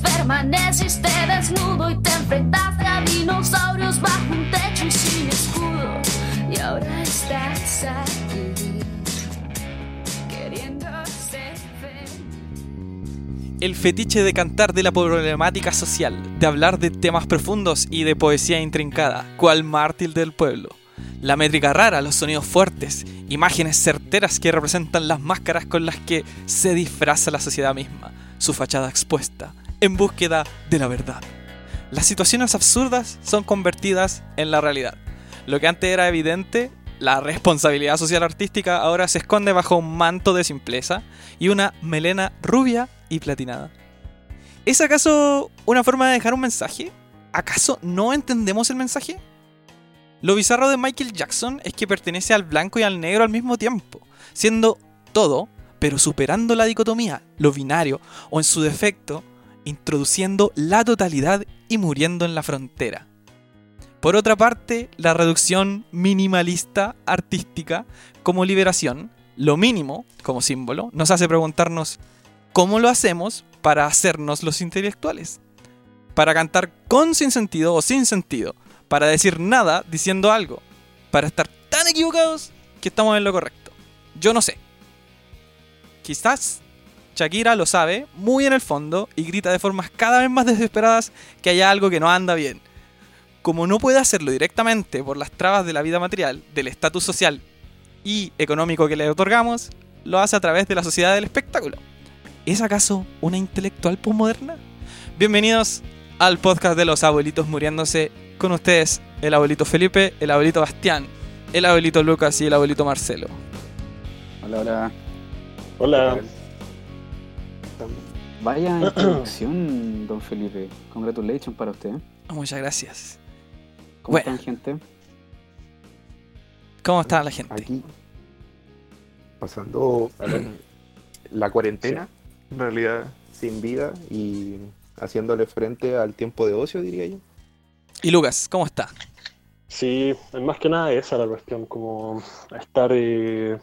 Pues permaneciste desnudo y te enfrentaste a dinosaurios bajo un techo y sin escudo. Y ahora estás aquí, queriendo ser. El fetiche de cantar de la problemática social, de hablar de temas profundos y de poesía intrincada, cual mártir del pueblo. La métrica rara, los sonidos fuertes, imágenes certeras que representan las máscaras con las que se disfraza la sociedad misma, su fachada expuesta, en búsqueda de la verdad. Las situaciones absurdas son convertidas en la realidad. Lo que antes era evidente, la responsabilidad social artística ahora se esconde bajo un manto de simpleza y una melena rubia y platinada. ¿Es acaso una forma de dejar un mensaje? ¿Acaso no entendemos el mensaje? Lo bizarro de Michael Jackson es que pertenece al blanco y al negro al mismo tiempo, siendo todo, pero superando la dicotomía, lo binario, o en su defecto, introduciendo la totalidad y muriendo en la frontera. Por otra parte, la reducción minimalista artística como liberación, lo mínimo como símbolo, nos hace preguntarnos cómo lo hacemos para hacernos los intelectuales. Para cantar con sin sentido o sin sentido, para decir nada diciendo algo, para estar tan equivocados que estamos en lo correcto. Yo no sé. Quizás Shakira lo sabe muy en el fondo y grita de formas cada vez más desesperadas que haya algo que no anda bien. Como no puede hacerlo directamente por las trabas de la vida material, del estatus social y económico que le otorgamos, lo hace a través de la sociedad del espectáculo. ¿Es acaso una intelectual postmoderna? Bienvenidos al podcast de los abuelitos muriéndose con ustedes el abuelito Felipe, el abuelito Bastián, el abuelito Lucas y el abuelito Marcelo. Hola, hola. Hola. Vaya introducción, don Felipe. Congratulations para usted. Oh, muchas gracias. ¿Cómo Bueno. están, gente? ¿Cómo está la gente? aquí pasando la cuarentena, en realidad sin vida y haciéndole frente al tiempo de ocio, diría yo. Y Lucas, ¿cómo está? Sí, más que nada esa la cuestión, como estar eh,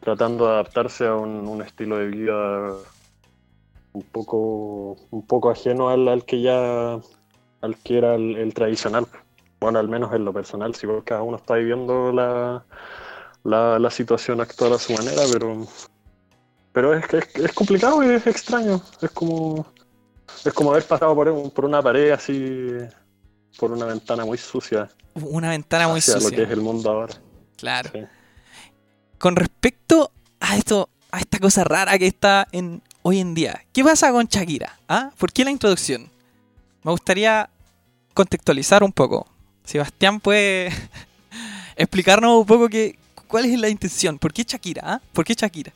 tratando de adaptarse a un, un estilo de vida un poco, un poco ajeno al, al que ya, al que era el, el tradicional. Bueno, al menos en lo personal, si vos cada uno está viviendo la, la, la situación actual a su manera, pero, pero es, que es, es complicado y es extraño. Es como, es como haber pasado por, un- por una pared así, por una ventana muy sucia. Una ventana muy hacia lo que sucia. es el mundo ahora. Claro. Sí. Con respecto a esto, a esta cosa rara que está en hoy en día, ¿qué pasa con Shakira? ¿Ah? ¿Por qué la introducción? Me gustaría contextualizar un poco. Sebastián puede explicarnos un poco qué, cuál es la intención. ¿Por qué Shakira? ah? ¿Por qué Shakira?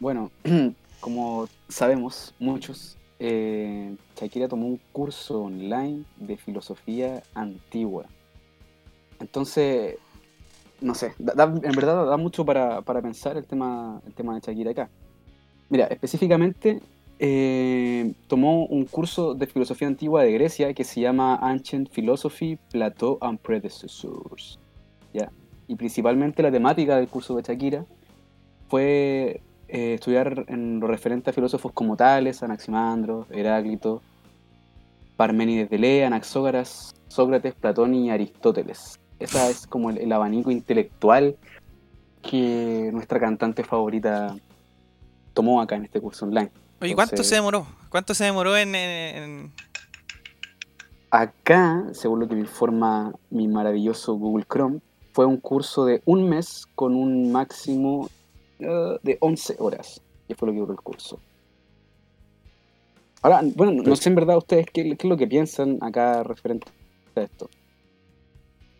Bueno, como sabemos muchos, eh, Shakira tomó un curso online de filosofía antigua. Entonces, no sé, da- en verdad da mucho para, para pensar el tema, el tema de Shakira acá. Mira, específicamente eh, tomó un curso de filosofía antigua de Grecia que se llama Ancient Philosophy, Plato and Predecessors. ¿ya? Y principalmente la temática del curso de Shakira fue eh, estudiar en lo referente a filósofos como Tales, Anaximandro, Heráclito, Parménides de Lea, Anaxógaras, Sócrates, Platón y Aristóteles. Ese es como el abanico intelectual que nuestra cantante favorita tomó acá en este curso online. Oye, ¿cuánto Entonces- se demoró? ¿Cuánto se demoró en, Acá, según lo que me informa mi maravilloso Google Chrome, fue un curso de un mes con un máximo eh, de 11 horas, que fue lo que duró el curso. Ahora, bueno, no- no sé en verdad ustedes qué, qué es lo que piensan acá referente a esto.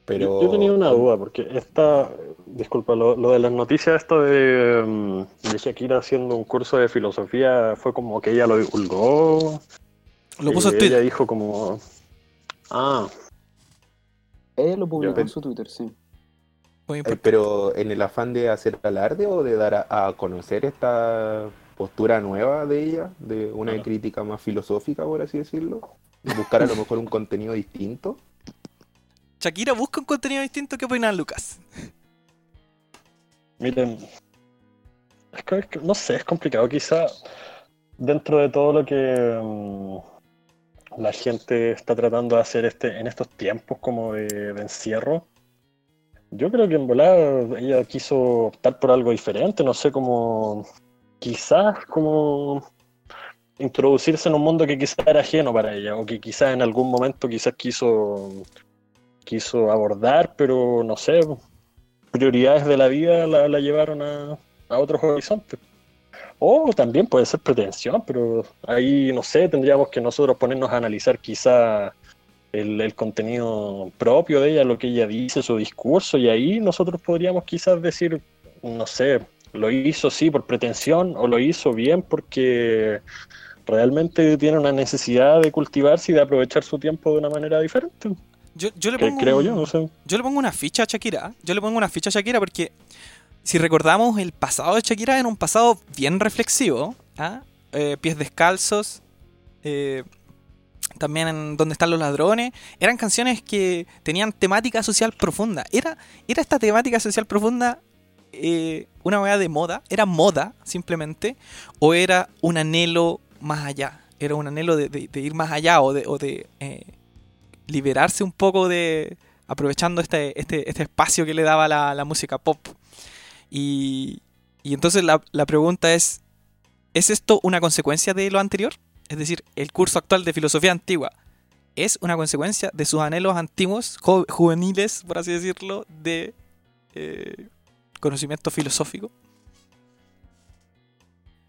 Pero Yo, yo tenía una duda, porque esta, disculpa, lo, lo de las noticias, esto de, mm, de Shakira haciendo un curso de filosofía, fue como que ella lo divulgó. Lo puso y en Twitter. Ella dijo como, ah, Ella lo publicó en su Twitter, sí. Muy Eh, importante. pero en el afán de hacer alarde o de dar a, a conocer esta postura nueva de ella, de una Claro. crítica más filosófica, por así decirlo, de buscar a lo mejor un contenido distinto. Shakira busca un contenido distinto. ¿Qué opina Lucas? miren, es que- que, no sé, es complicado. Quizá dentro de todo lo que mm, la gente está tratando de hacer este, en estos tiempos como de, encierro, yo creo que en volada ella quiso optar por algo diferente, no sé, como quizás como introducirse en un mundo que quizás era ajeno para ella, o que quizás en algún momento quizás quiso, quiso abordar, pero no sé, prioridades de la vida la, llevaron a, a otros horizontes. O también puede ser pretensión, pero ahí, no sé, tendríamos que nosotros ponernos a analizar quizá el, contenido propio de ella, lo que ella dice, su discurso, y ahí nosotros podríamos quizás decir, no sé, lo hizo sí por pretensión o lo hizo bien porque realmente tiene una necesidad de cultivarse y de aprovechar su tiempo de una manera diferente. Yo, yo le pongo, creo yo, no sé. Yo le pongo una ficha a Shakira. Yo le pongo una ficha a Shakira porque si recordamos el pasado de Shakira era un pasado bien reflexivo. ¿ah? Eh, pies descalzos. Eh, también en Donde están los ladrones. Eran canciones que tenían temática social profunda. Era, era esta temática social profunda eh, una weá de moda. Era moda, simplemente. O era un anhelo más allá. Era un anhelo de, de, de ir más allá o de, o de eh, liberarse un poco de. aprovechando este, este, este espacio que le daba la, la música pop. Y, y entonces la, la, pregunta es: ¿es esto una consecuencia de lo anterior? Es decir, el curso actual de filosofía antigua es una consecuencia de sus anhelos antiguos, ju juveniles, por así decirlo, de eh, conocimiento filosófico.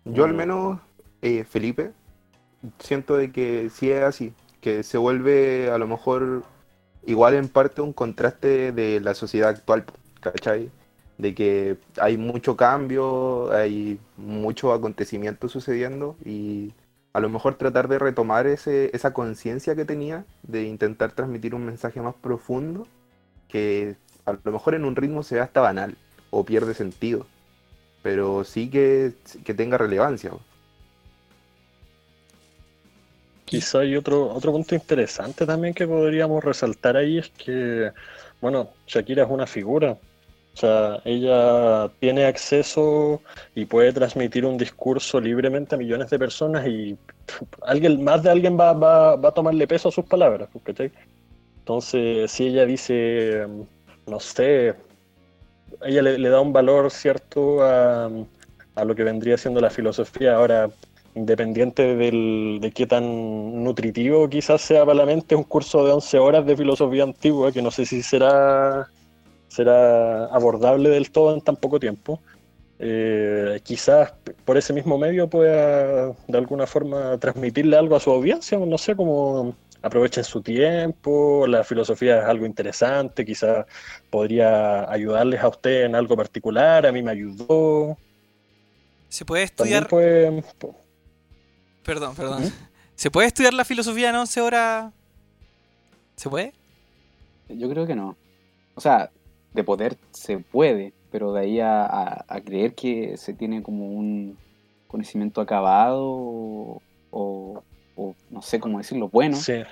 Yo al menos, eh, Felipe, siento de que sí es así, que se vuelve a lo mejor igual en parte un contraste de la sociedad actual, ¿cachai? De que hay mucho cambio, hay mucho acontecimiento sucediendo y a lo mejor tratar de retomar ese, esa conciencia que tenía, de intentar transmitir un mensaje más profundo, que a lo mejor en un ritmo se ve hasta banal o pierde sentido, pero sí que, que tenga relevancia. Quizá hay otro, otro punto interesante también que podríamos resaltar ahí, es que, bueno, Shakira es una figura, o sea, ella tiene acceso y puede transmitir un discurso libremente a millones de personas y alguien, más de alguien va, va, va a tomarle peso a sus palabras. Entonces, si ella dice, no sé, ella le, le da un valor cierto a, a, lo que vendría siendo la filosofía. Ahora, independiente del, de qué tan nutritivo quizás sea para la mente un curso de 11 horas de filosofía antigua, que no sé si será será abordable del todo en tan poco tiempo. Eh, quizás por ese mismo medio pueda de alguna forma transmitirle algo a su audiencia, no sé, cómo aprovechen su tiempo, la filosofía es algo interesante, quizás podría ayudarles a usted en algo particular, a mí me ayudó. Se puede estudiar... Puede... Perdón, perdón. ¿Mm? ¿Se puede estudiar la filosofía en 11 horas? ¿Se puede? Yo creo que no. O sea, de poder se puede, pero de ahí a, a, a, creer que se tiene como un conocimiento acabado o, o, o no sé cómo decirlo, bueno. Sí.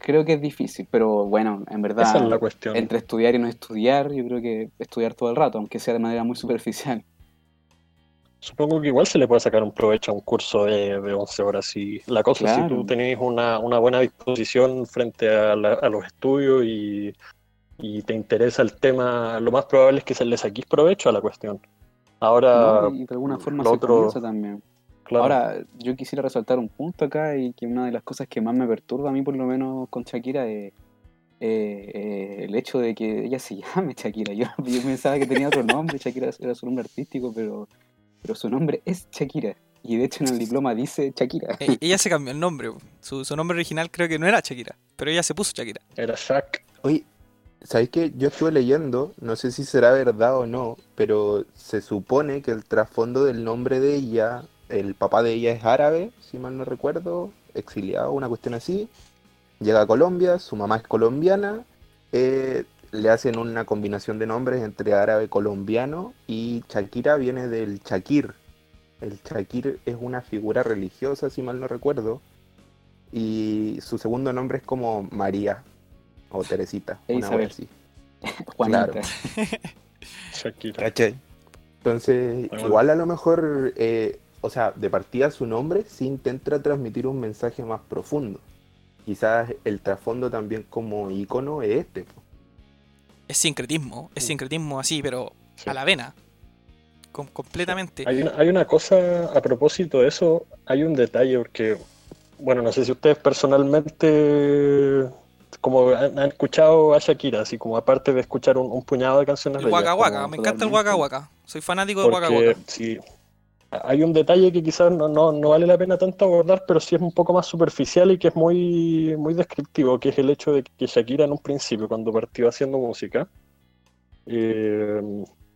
Creo que es difícil, pero bueno, en verdad, Esa es la cuestión. entre estudiar y no estudiar, yo creo que estudiar todo el rato, aunque sea de manera muy superficial. Supongo que igual se le puede sacar un provecho a un curso de, de 11 horas. Y la cosa claro. si tú tenés una, una buena disposición frente a, la, a los estudios y y te interesa el tema, lo más probable es que se le saquís provecho a la cuestión. Ahora, no, y de alguna forma se otro... también. Claro. Ahora, yo quisiera resaltar un punto acá y que una de las cosas que más me perturba a mí, por lo menos con Shakira, es eh, eh, el hecho de que ella se llame Shakira. Yo, yo, pensaba que tenía otro nombre, Shakira era su nombre artístico, pero, pero su nombre es Shakira. Y de hecho en el diploma dice Shakira. E ella se cambió el nombre. Su, su nombre original creo que no era Shakira, pero ella se puso Shakira. Era Shak. Oye, ¿Sabéis que yo estuve leyendo, no sé si será verdad o no, pero se supone que el trasfondo del nombre de ella, el papá de ella es árabe, si mal no recuerdo, exiliado, una cuestión así. Llega a Colombia, su mamá es colombiana, eh, le hacen una combinación de nombres entre árabe colombiano y Shakira viene del Shakir. El Shakir es una figura religiosa, si mal no recuerdo, y su segundo nombre es como María, o Teresita, una Isabel. así. Juanita. Claro. Shakira. ¿Cachai? Entonces, Bueno. igual a lo mejor, eh, o sea, de partida su nombre sí intenta transmitir un mensaje más profundo. Quizás el trasfondo también como icono es este. po. Es sincretismo, es Sí. sincretismo así, pero Sí. a la vena. com- completamente. Hay una, hay una cosa a propósito de eso, hay un detalle porque, bueno, no sé si ustedes personalmente, como han, han escuchado a Shakira, así como aparte de escuchar un, un puñado de canciones El de Waka Waka, me encanta el. Waka Waka. Soy fanático del Waka Waka. sí, hay un detalle que quizás no, no, no vale la pena tanto abordar, pero sí es un poco más superficial y que es muy, muy descriptivo, que es el hecho de que Shakira en un principio, cuando partió haciendo música, eh,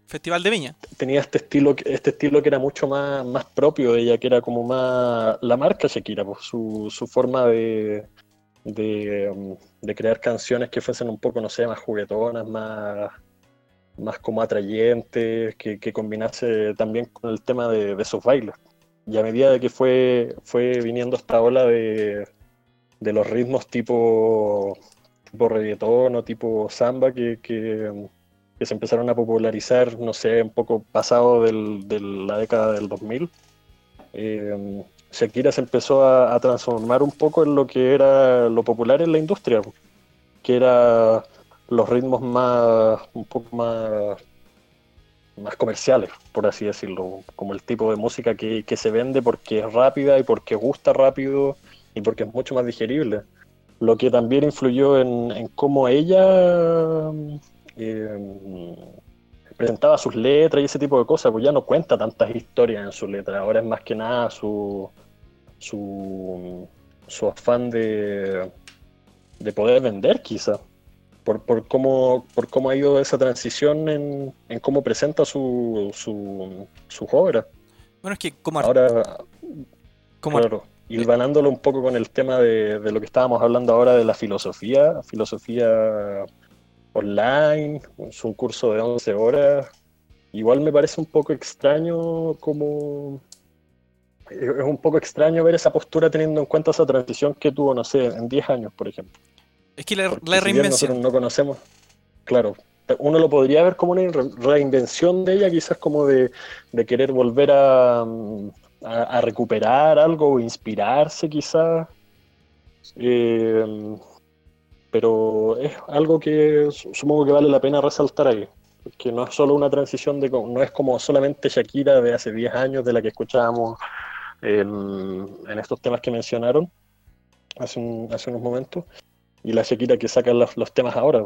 Festival de Viña. tenía este estilo, que- este estilo que era mucho más, más propio de ella, que era como más la marca Shakira, pues, su, su forma de, de, um, de crear canciones que fuesen un poco, no sé, más juguetonas, más, más como atrayentes, que, que combinase también con el tema de, de sus bailes. Y a medida de que fue, fue viniendo esta ola de, de los ritmos tipo, tipo reggaetón o tipo samba que, que, se empezaron a popularizar, no sé, un poco pasado de la década del 2000, eh, Shakira se empezó a transformar un poco en lo que era lo popular en la industria, que era los ritmos más, un poco más, más comerciales, por así decirlo, como el tipo de música que, que se vende porque es rápida y porque gusta rápido y porque es mucho más digerible. Lo que también influyó en, cómo ella eh, presentaba sus letras y ese tipo de cosas, pues ya no cuenta tantas historias en sus letras, ahora es más que nada su, su, su afán de, de poder vender quizá, por, por, cómo, por cómo ha ido esa transición en, en cómo presenta su, su, sus obras. Bueno, es que como, Ahora, como ar- claro, y ganándolo un poco con el tema de, de lo que estábamos hablando ahora de la filosofía, filosofía online, es un curso de 11 horas. Igual me parece un poco extraño como... Es un poco extraño ver esa postura teniendo en cuenta esa transición que tuvo, no sé, en 10 años, por ejemplo. Es que la, reinvención. no conocemos, claro, uno lo podría ver como una re- reinvención de ella, quizás como de, de querer volver a, mm, a, a recuperar algo o inspirarse quizás. Eh, pero es algo que su- supongo que vale la pena resaltar ahí. Que no es solo una transición de no es como solamente Shakira de hace 10 años de la que escuchábamos en, en estos temas que mencionaron hace, un- hace unos momentos, y la Shakira que saca los, los temas ahora.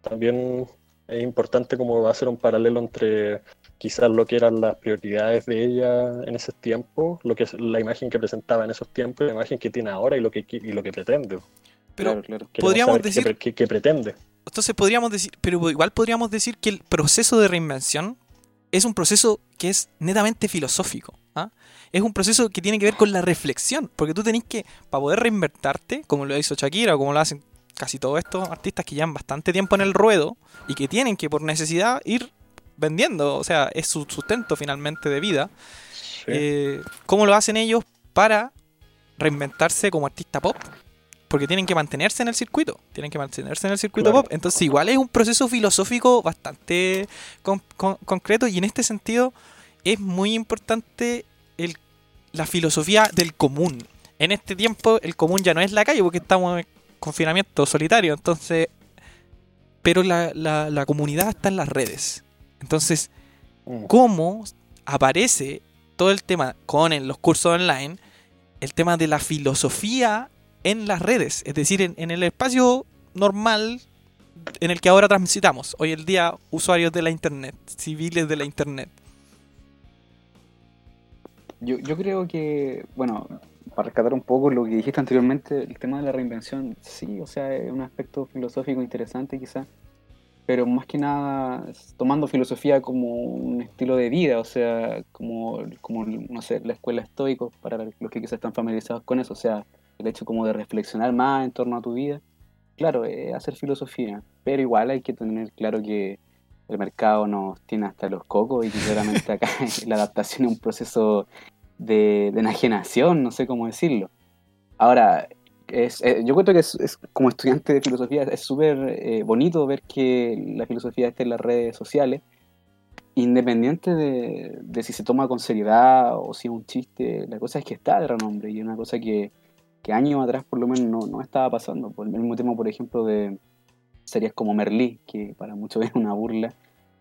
También es importante como hacer un paralelo entre quizás lo que eran las prioridades de ella en ese tiempo, lo que es la imagen que presentaba en esos tiempos, la imagen que tiene ahora y lo que, y lo que pretende. Pero claro, Podríamos decir- qué pretende. entonces podríamos decir, pero igual podríamos decir que el proceso de reinvención es un proceso que es netamente filosófico. ¿Ah? Es un proceso que tiene que ver con la reflexión, porque tú tenés que, para poder reinventarte, como lo hizo Shakira o como lo hacen casi todos estos artistas que llevan bastante tiempo en el ruedo y que tienen que por necesidad ir vendiendo, o sea, es su sustento finalmente de vida. Sí. eh, ¿Cómo lo hacen ellos para reinventarse como artista pop? Porque tienen que mantenerse en el circuito, tienen que mantenerse en el circuito Claro. pop. Entonces, igual es un proceso filosófico bastante con- con- concreto y en este sentido es muy importante el- la filosofía del común. En este tiempo, el común ya no es la calle porque estamos en confinamiento solitario, entonces. Pero la, la- la comunidad está en las redes. Entonces, Mm. cómo aparece todo el tema con en los cursos online, el tema de la filosofía en las redes, es decir, en, en el espacio normal en el que ahora transitamos, hoy el día usuarios de la internet, civiles de la internet. Yo, yo creo que, bueno, para rescatar un poco lo que dijiste anteriormente, el tema de la reinvención, sí, o sea, es un aspecto filosófico interesante quizá, pero más que nada tomando filosofía como un estilo de vida, o sea, como, como no sé, la escuela estoico, para los que quizás están familiarizados con eso, o sea, el hecho como de reflexionar más en torno a tu vida, claro, es hacer filosofía, pero igual hay que tener claro que el mercado nos tiene hasta los cocos y claramente acá la adaptación es un proceso de, de enajenación, no sé cómo decirlo. Ahora, es, eh, yo cuento que es, es- como estudiante de filosofía es súper eh, bonito ver que la filosofía esté en las redes sociales, independiente de, de si se toma con seriedad o si es un chiste, la cosa es que está de renombre y es una cosa que, que años atrás por lo menos no, no estaba pasando. Por el mismo tema, por ejemplo, de series como Merlí, que para muchos es una burla,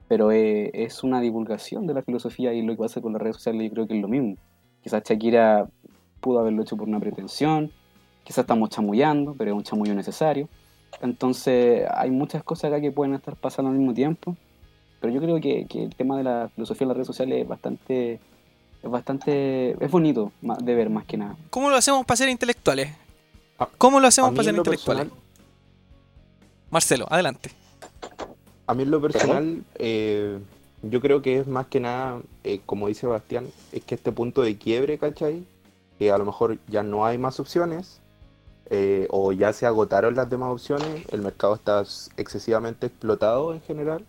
pero eh, es una divulgación de la filosofía y lo que pasa con las redes sociales yo creo que es lo mismo. Quizás Shakira pudo haberlo hecho por una pretensión, quizás estamos chamullando, pero es un chamullo necesario. Entonces hay muchas cosas acá que pueden estar pasando al mismo tiempo, pero yo creo que, que el tema de la filosofía en las redes sociales es bastante, es bastante, es bonito de ver más que nada. ¿Cómo lo hacemos para ser intelectuales? Ah, ¿Cómo lo hacemos para ser intelectuales? personal, Marcelo, adelante. A mí en lo personal, eh, yo creo que es más que nada, eh, como dice Bastián, es que este punto de quiebre, ¿cachai? Que a lo mejor ya no hay más opciones, eh, o ya se agotaron las demás opciones, el mercado está excesivamente explotado en general,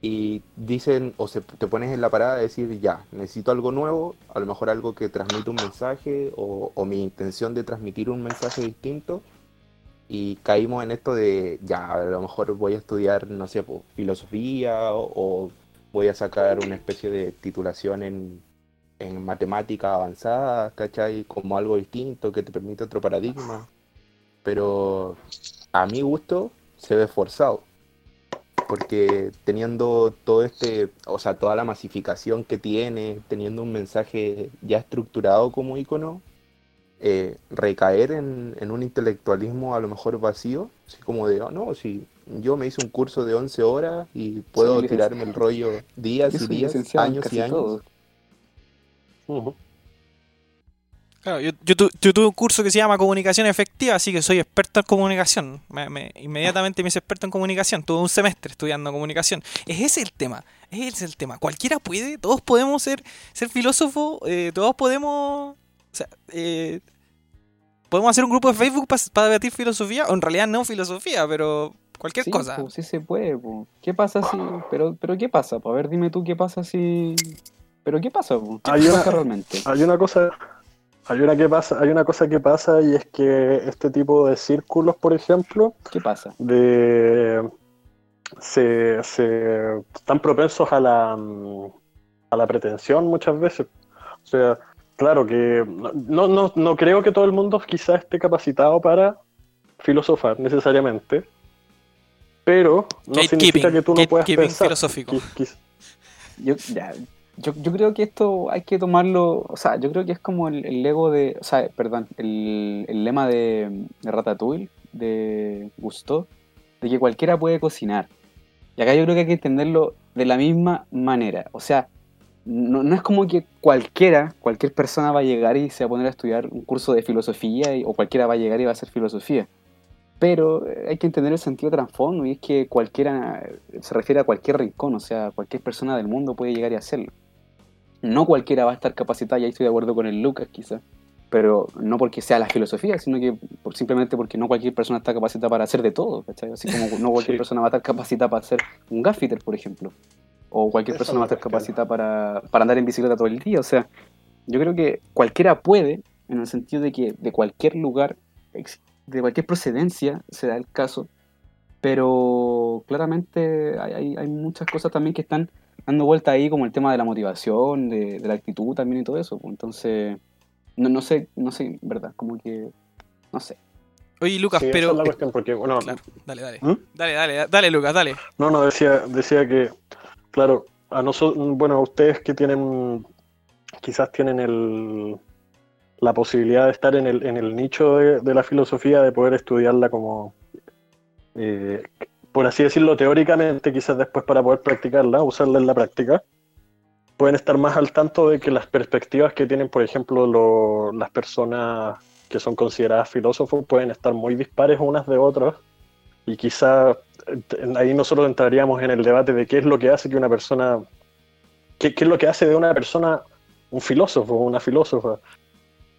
y dicen, o se, te pones en la parada de decir, ya, necesito algo nuevo, a lo mejor algo que transmite un mensaje, o, o mi intención de transmitir un mensaje distinto, y caímos en esto de, ya, a lo mejor voy a estudiar, no sé, filosofía o, voy a sacar una especie de titulación en, en matemáticas avanzadas, ¿cachai? Como algo distinto que te permite otro paradigma. Pero a mi gusto se ve forzado. Porque teniendo todo este, o sea, toda la masificación que tiene, teniendo un mensaje ya estructurado como icono, eh, recaer en, en un intelectualismo a lo mejor vacío, así como de, oh, no, si yo me hice un curso de 11 horas y puedo tirarme el rollo días y días, años y años. Claro, yo, yo, tu- yo tuve un curso que se llama comunicación efectiva, así que soy experto en comunicación. Me- me- inmediatamente me hice experto en comunicación. Tuve un semestre estudiando comunicación. Es ese el tema. Es ese el tema. Cualquiera puede, todos podemos ser, ser filósofos, eh, todos podemos. O sea, eh, podemos hacer un grupo de Facebook para debatir filosofía, o en realidad no filosofía, pero cualquier Sí, cosa. po, sí se puede, po. ¿Qué pasa si...? Pero, pero ¿qué pasa? po? A ver, dime tú qué pasa si... ¿Pero qué pasa? po? ¿Qué Hay pasa una- realmente? Hay una cosa, hay una que pasa, hay una cosa que pasa y es que este tipo de círculos, por ejemplo, ¿Qué pasa? de se, se están propensos a la mm, a la pretensión muchas veces. O sea, claro que no, no, no creo que todo el mundo quizás esté capacitado para filosofar necesariamente, pero no significa Gatekeeping, que tú no puedas gatekeeping pensar. filosófico. Yo, ya, yo, yo creo que esto hay que tomarlo, o sea, yo creo que es como el, el ego de, o sea, perdón, el, el lema de, de Ratatouille, de Gusteau, de que cualquiera puede cocinar. Y acá yo creo que hay que entenderlo de la misma manera. O sea, no, no es como que cualquiera, cualquier persona va a llegar y se va a poner a estudiar un curso de filosofía y- o cualquiera va a llegar y va a hacer filosofía. Pero eh, hay que entender el sentido trasfondo y es que cualquiera eh, se refiere a cualquier rincón, o sea, cualquier persona del mundo puede llegar y hacerlo. No cualquiera va a estar capacitada, y ahí estoy de acuerdo con el Lucas quizás, pero no porque sea la filosofía, sino que por- simplemente porque no cualquier persona está capacitada para hacer de todo, ¿cachai? Así como no cualquier Sí. persona va a estar capacitada para hacer un gaffiter, por ejemplo, o cualquier persona va a me estar refiero. capacitada para, para andar en bicicleta todo el día, o sea, yo creo que cualquiera puede, en el sentido de que de cualquier lugar, de cualquier procedencia, se da el caso, pero claramente hay, hay- hay muchas cosas también que están dando vuelta ahí, como el tema de la motivación, de, de la actitud también y todo eso. pues. Entonces, no, no sé, no sé, ¿verdad? Como que, no sé. Oye, Lucas, sí, esa pero. es la cuestión, porque, bueno, Claro, dale, dale. ¿Mm? Dale, dale, dale, Lucas, dale. No, no, decía, decía que, claro, a nosotros, bueno, a ustedes que tienen, quizás tienen el, la posibilidad de estar en el, en el nicho de, de la filosofía, de poder estudiarla como, eh, por así decirlo, teóricamente, quizás después para poder practicarla, usarla en la práctica, pueden estar más al tanto de que las perspectivas que tienen, por ejemplo, lo- las personas que son consideradas filósofos pueden estar muy dispares unas de otras y quizá eh, ahí nosotros entraríamos en el debate de qué es lo que hace que una persona, qué, qué es lo que hace de una persona un filósofo, una filósofa.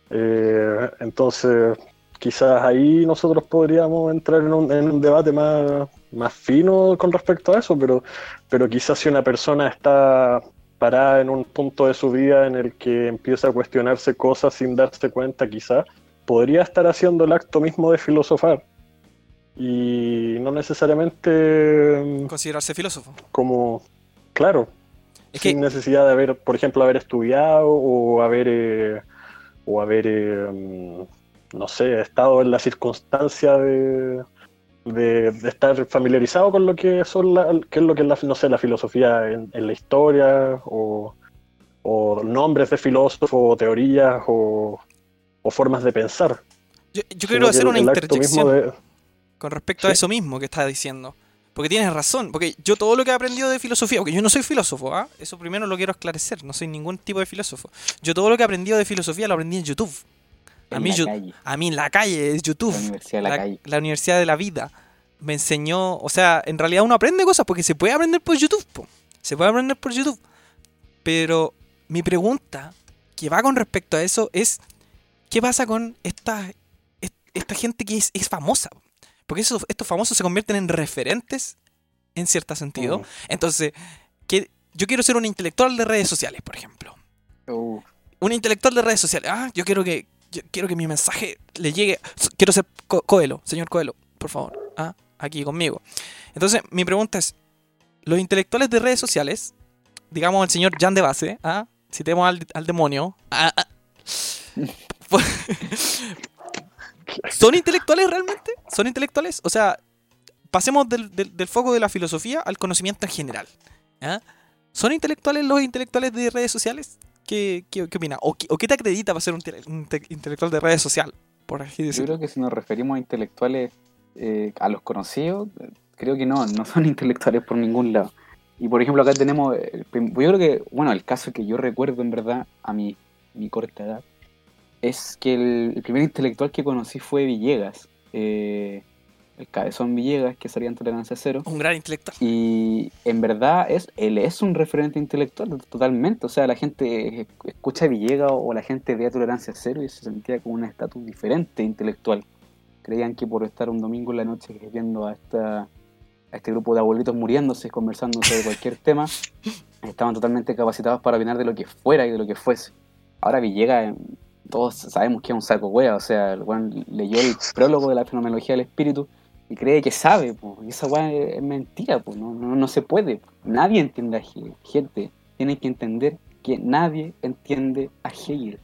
Eh, entonces, quizás ahí nosotros podríamos entrar en un, en un debate más, más fino con respecto a eso, pero, pero quizás si una persona está parada en un punto de su vida en el que empieza a cuestionarse cosas sin darse cuenta, quizás podría estar haciendo el acto mismo de filosofar y no necesariamente mm, Considerarse filósofo. como, claro, Es sin que, necesidad de haber, por ejemplo, haber estudiado o haber, eh, o haber, eh, mm, no sé, estado en la circunstancia de, de, de estar familiarizado con lo que son la, qué es lo que es la, no sé, la filosofía en, en la historia o, o nombres de filósofos o teorías o, o formas de pensar. Yo, yo quiero que hacer una interjección de- con respecto a eso mismo que estás diciendo. Porque tienes razón, porque yo todo lo que he aprendido de filosofía, porque yo no soy filósofo, ¿ah? eso primero lo quiero esclarecer, no soy ningún tipo de filósofo. Yo todo lo que he aprendido de filosofía lo aprendí en YouTube. A mí, yo- a mí en la calle, es YouTube. la Universidad de la, Calle. la Universidad de la Vida me enseñó, o sea, en realidad uno aprende cosas porque se puede aprender por YouTube, po. se puede aprender por YouTube. Pero mi pregunta que va con respecto a eso es, ¿qué pasa con esta, est- esta gente que es, es famosa? Porque esos, estos famosos se convierten en referentes en cierto sentido. Mm. Entonces, que yo quiero ser un intelectual de redes sociales, por ejemplo Uh, un intelectual de redes sociales. Ah, yo quiero que yo quiero que mi mensaje le llegue. Quiero ser Co- Coelho, señor Coelho, por favor. Ah, aquí conmigo. Entonces, mi pregunta es, los intelectuales de redes sociales, digamos el señor Jan de Base, ah, citemos al, al demonio, ah, ah, ¿son intelectuales realmente? ¿Son intelectuales? O sea, pasemos del, del- del foco de la filosofía al conocimiento en general. ¿ah? ¿Son intelectuales los intelectuales de redes sociales? ¿Qué, qué, qué opina? ¿O, qué- o qué te acredita para ser un, un te- intelectual de redes social? Por así yo creo que si nos referimos a intelectuales, eh, a los conocidos, creo que no, no son intelectuales por ningún lado. Y por ejemplo, acá tenemos, eh, yo creo que, bueno, el caso que yo recuerdo en verdad a mi, mi corta edad, es que el, el primer intelectual que conocí fue Villegas, eh, el cabezón Villegas, que salía en Tolerancia Cero. Un gran intelectual. Y en verdad es, él es un referente intelectual totalmente. O sea, la gente escucha a Villegas o la gente ve a Tolerancia Cero y se sentía con un estatus diferente intelectual. Creían que por estar un domingo en la noche viendo a, esta, a este grupo de abuelitos muriéndose, conversando sobre cualquier tema, estaban totalmente capacitados para opinar de lo que fuera y de lo que fuese. Ahora Villegas, todos sabemos que es un saco wea, o sea, el weón leyó el prólogo de la fenomenología del espíritu y cree que sabe, po, y esa weá es, mentira, po, no, no, no se puede. Nadie entiende a Hegel. Gente, tienen que entender que nadie entiende a Hegel.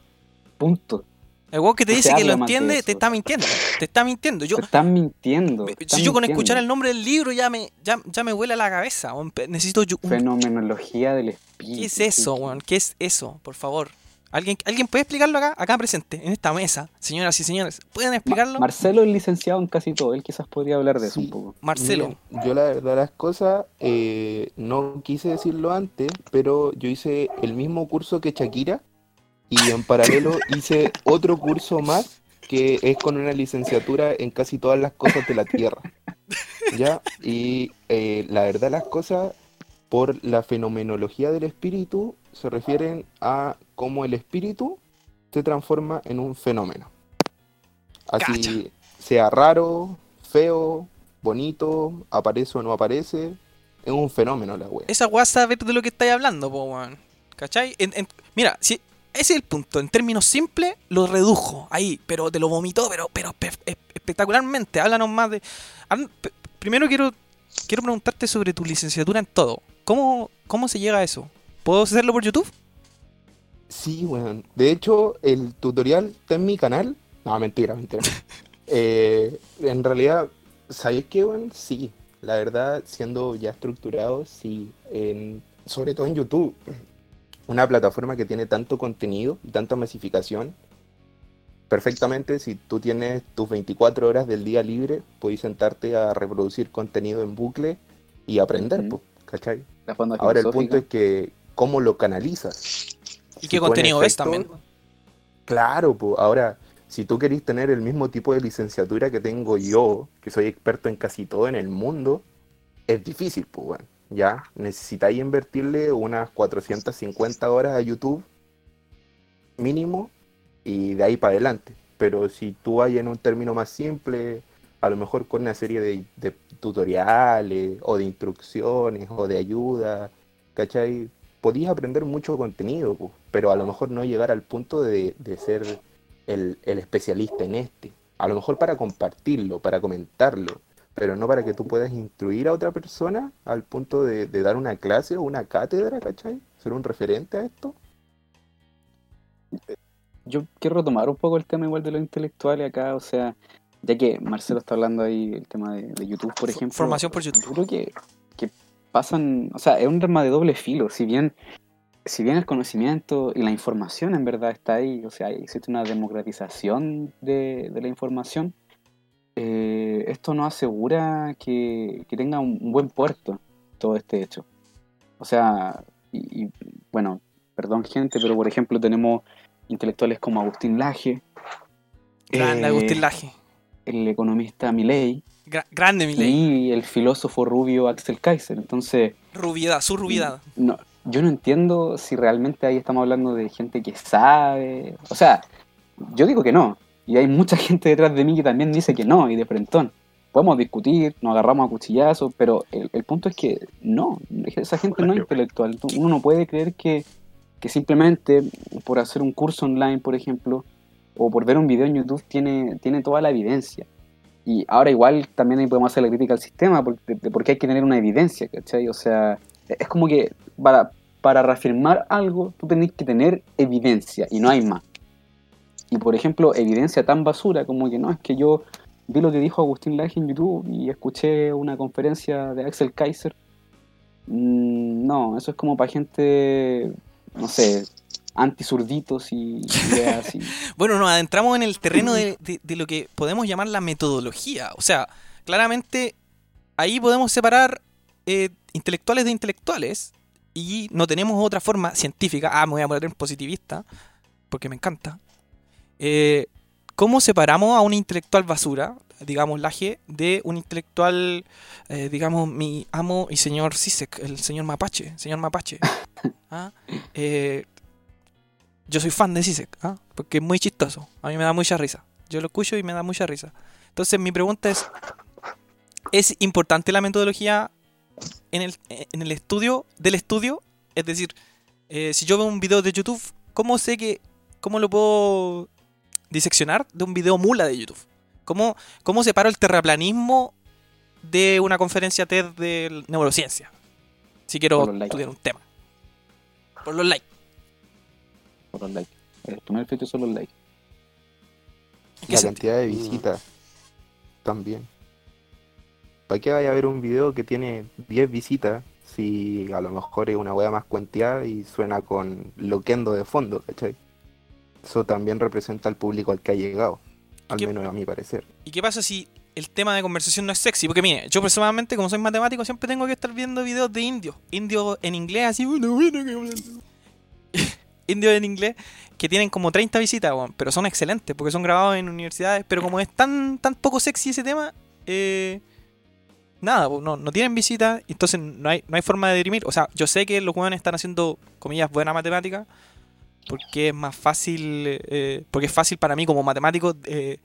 Punto. El weón que te No dice que lo entiende, te está mintiendo. Te está mintiendo. Yo, Te están mintiendo. me- te están si yo con mintiendo. escuchar el nombre del libro ya me, ya, ya me huele a la cabeza. Necesito yo un- Fenomenología del espíritu. ¿Qué es eso, weón? ¿Qué es eso? Por favor. ¿Alguien, ¿Alguien puede explicarlo acá? Acá presente, en esta mesa. Señoras y señores, ¿pueden Ma- explicarlo? Marcelo es licenciado en casi todo. Él quizás podría hablar de eso Sí. un poco. Marcelo. Yo la verdad las cosas, eh, no quise decirlo antes, pero yo hice el mismo curso que Shakira y en paralelo hice otro curso más que es con una licenciatura en casi todas las cosas de la Tierra. ¿Ya? Y eh, la verdad las cosas, por la fenomenología del espíritu, se refieren a cómo el espíritu se transforma en un fenómeno. Así sea raro, feo, bonito, aparece o no aparece, es un fenómeno la wea. Esa weá saber de lo que estáis hablando, po. ¿Cachai? En- en- mira, si, ese es el punto. En términos simples, lo redujo ahí, pero te lo vomitó, pero, pero pe- espectacularmente. Háblanos más de. Primero quiero, quiero preguntarte sobre tu licenciatura en todo. ¿Cómo, ¿Cómo se llega a eso? ¿Puedo hacerlo por YouTube? Sí, weón. De hecho, el tutorial está en mi canal. No, mentira, mentira. Eh, en realidad, ¿sabéis qué, weón? Sí. La verdad, siendo ya estructurado, sí. En- sobre todo en YouTube. Una plataforma que tiene tanto contenido y tanta masificación. Perfectamente, si tú tienes tus 24 horas del día libre, puedes sentarte a reproducir contenido en bucle y aprender, Ujú. po, ¿cachai? Ahora el punto es que cómo lo canalizas. ¿Y qué contenido ves también? Claro, pues ahora, si tú querés tener el mismo tipo de licenciatura que tengo yo, que soy experto en casi todo en el mundo, es difícil, pues bueno, ya necesitáis invertirle unas 450 horas a YouTube mínimo y de ahí para adelante. Pero si tú vas en un término más simple, a lo mejor con una serie de, de tutoriales o de instrucciones o de ayuda, ¿cachai? Podías aprender mucho contenido, po, pero a lo mejor no llegar al punto de, de ser el, el especialista en este. A lo mejor para compartirlo, para comentarlo, pero no para que tú puedas instruir a otra persona al punto de, de dar una clase o una cátedra, ¿cachai? Ser un referente a esto. yo quiero retomar un poco el tema igual de los intelectuales acá, o sea, ya que Marcelo está hablando ahí el tema de, de YouTube, por ejemplo. formación por YouTube. Yo creo que, que pasan, o sea, es un arma de doble filo, si bien, si bien el conocimiento y la información en verdad está ahí, o sea, existe una democratización de, de la información, eh, esto no asegura que, que tenga un, buen puerto todo este hecho. O sea, y, y, bueno, perdón gente, pero por ejemplo tenemos intelectuales como Agustín Laje, Grande eh, Agustín Laje. el economista Milei Gra- grande Milei. y el filósofo rubio Axel Kaiser. Entonces, Rubiedad, su rubiedad. no, yo no entiendo si realmente ahí estamos hablando de gente que sabe. O sea, yo digo que no. Y hay mucha gente detrás de mí que también dice que no, y de frentón. Podemos discutir, nos agarramos a cuchillazos, pero el, el punto es que no, esa gente no es intelectual. Uno no puede creer que, que simplemente por hacer un curso online, por ejemplo, o por ver un video en YouTube, tiene, tiene toda la evidencia. Y ahora igual también ahí podemos hacer la crítica al sistema, porque, porque hay que tener una evidencia, ¿cachai? O sea, es como que para, para reafirmar algo, tú tenés que tener evidencia, y no hay más. Y por ejemplo, evidencia tan basura como que no, es que yo vi lo que dijo Agustín Laje en YouTube y escuché una conferencia de Axel Kaiser. Mm, no, eso es como para gente, no sé, antisurditos y ideas así. Bueno, nos adentramos en el terreno de, de- de lo que podemos llamar la metodología. O sea, claramente ahí podemos separar eh, intelectuales de intelectuales y no tenemos otra forma científica. Ah, me voy a poner en positivista porque me encanta. Eh, ¿Cómo separamos a un intelectual basura, digamos Laje, de un intelectual, eh, digamos, mi amo y señor Sisek, el señor Mapache, señor Mapache? ¿Ah? Eh, yo soy fan de Sisek, ¿ah? porque es muy chistoso. A mí me da mucha risa. Yo lo escucho y me da mucha risa. Entonces mi pregunta es, ¿es importante la metodología en el, en el estudio del estudio? Es decir, eh, si yo veo un video de YouTube, ¿cómo sé que, cómo lo puedo diseccionar de un video mula de YouTube? ¿Cómo, cómo separo el terraplanismo de una conferencia TED de neurociencia? Si quiero estudiar un tema. Por los likes. Por los likes. El primer filtro son los likes. ¿En qué La sentido? cantidad de visitas también. ¿Para qué vaya a ver un video que tiene 10 visitas si a lo mejor es una wea más cuenteada y suena con loquendo de fondo, ¿cachai? Eso también representa al público al que ha llegado, al qué- menos a mi parecer. ¿Y qué pasa si el tema de conversación no es sexy? Porque mire, yo personalmente, como soy matemático, siempre tengo que estar viendo videos de indios. Indios en inglés, así, bueno, bueno, que hablando. Indios en inglés que tienen como 30 visitas, pero son excelentes porque son grabados en universidades. Pero como es tan, tan poco sexy ese tema, eh, nada, no, no tienen visitas, entonces no hay, no hay forma de dirimir. O sea, yo sé que los jóvenes están haciendo, comillas, buena matemática, porque es más fácil, eh, porque es fácil para mí como matemático eh,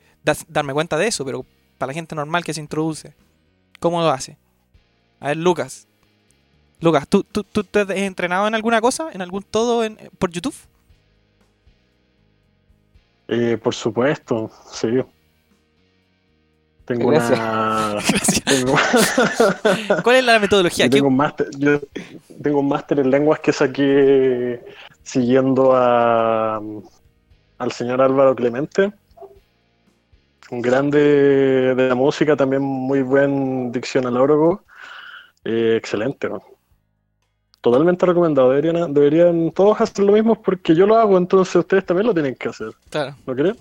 darme cuenta de eso, pero para la gente normal que se introduce, ¿cómo lo hace? A ver, Lucas. Lucas, ¿tú, tú, tú te has entrenado en alguna cosa? ¿En algún todo en- por YouTube? Eh, por supuesto, sí. Tengo Gracias. una. Gracias. Tengo, ¿Cuál es la metodología? yo ¿Qué- tengo un máster, yo tengo un máster en lenguas que saqué siguiendo a, al señor Álvaro Clemente, un grande de la música, también muy buen diccionólogo, eh, excelente. ¿no? Totalmente recomendado. Deberían, deberían todos hacer lo mismo porque yo lo hago, entonces ustedes también lo tienen que hacer. Claro. ¿No creen?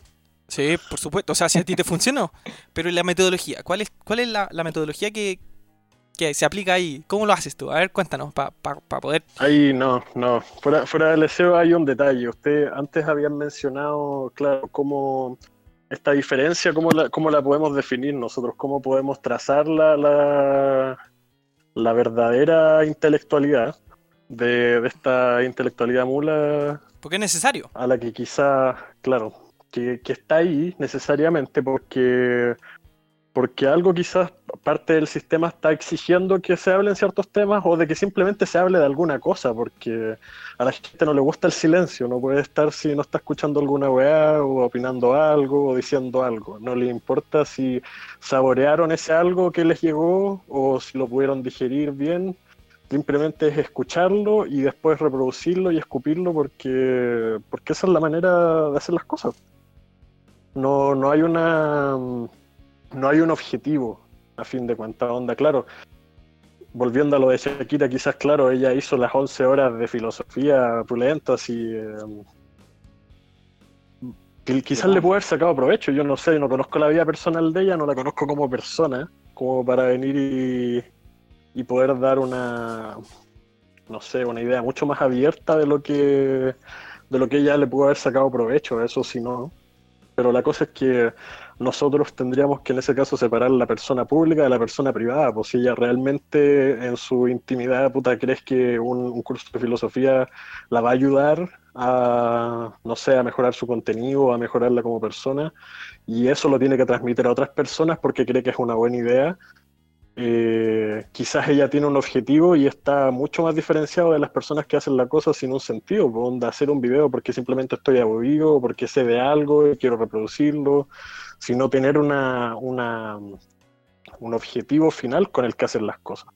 Sí, por supuesto. O sea, si a ti te funcionó. Pero ¿y la metodología? ¿Cuál es, cuál es la, la metodología que, que se aplica ahí? ¿Cómo lo haces tú? A ver, cuéntanos, para poder... Ahí no, no. Fuera, fuera del SEO hay un detalle. Usted antes habían mencionado, claro, cómo esta diferencia, cómo la, cómo la podemos definir nosotros, cómo podemos trazar la, la, la verdadera intelectualidad de, de esta intelectualidad mula Porque es necesario. a la que quizá, claro, que, que está ahí necesariamente porque, porque algo quizás parte del sistema está exigiendo que se hablen ciertos temas o de que simplemente se hable de alguna cosa, porque a la gente no le gusta el silencio, no puede estar si no está escuchando alguna weá o opinando algo o diciendo algo, no le importa si saborearon ese algo que les llegó o si lo pudieron digerir bien, simplemente es escucharlo y después reproducirlo y escupirlo porque, porque esa es la manera de hacer las cosas. No, no hay una no hay un objetivo, a fin de cuentas, onda, claro. Volviendo a lo de Shakira, quizás, claro, ella hizo las 11 horas de filosofía pulentas y... eh, que quizás le puede haber sacado provecho, yo no sé, no conozco la vida personal de ella, no la conozco como persona, como para venir y, y poder dar una, no sé, una idea mucho más abierta de lo que de lo que ella le pudo haber sacado provecho, eso sí no. Pero la cosa es que nosotros tendríamos que en ese caso separar la persona pública de la persona privada, pues si ella realmente en su intimidad puta crees que un, curso de filosofía la va a ayudar a, no sé, a mejorar su contenido, a mejorarla como persona, y eso lo tiene que transmitir a otras personas porque cree que es una buena idea, eh, quizás ella tiene un objetivo y está mucho más diferenciado de las personas que hacen la cosa sin un sentido, pues, onda, hacer un video porque simplemente estoy aburrido, porque sé de algo y quiero reproducirlo, sino tener una, una, un objetivo final con el que hacer las cosas.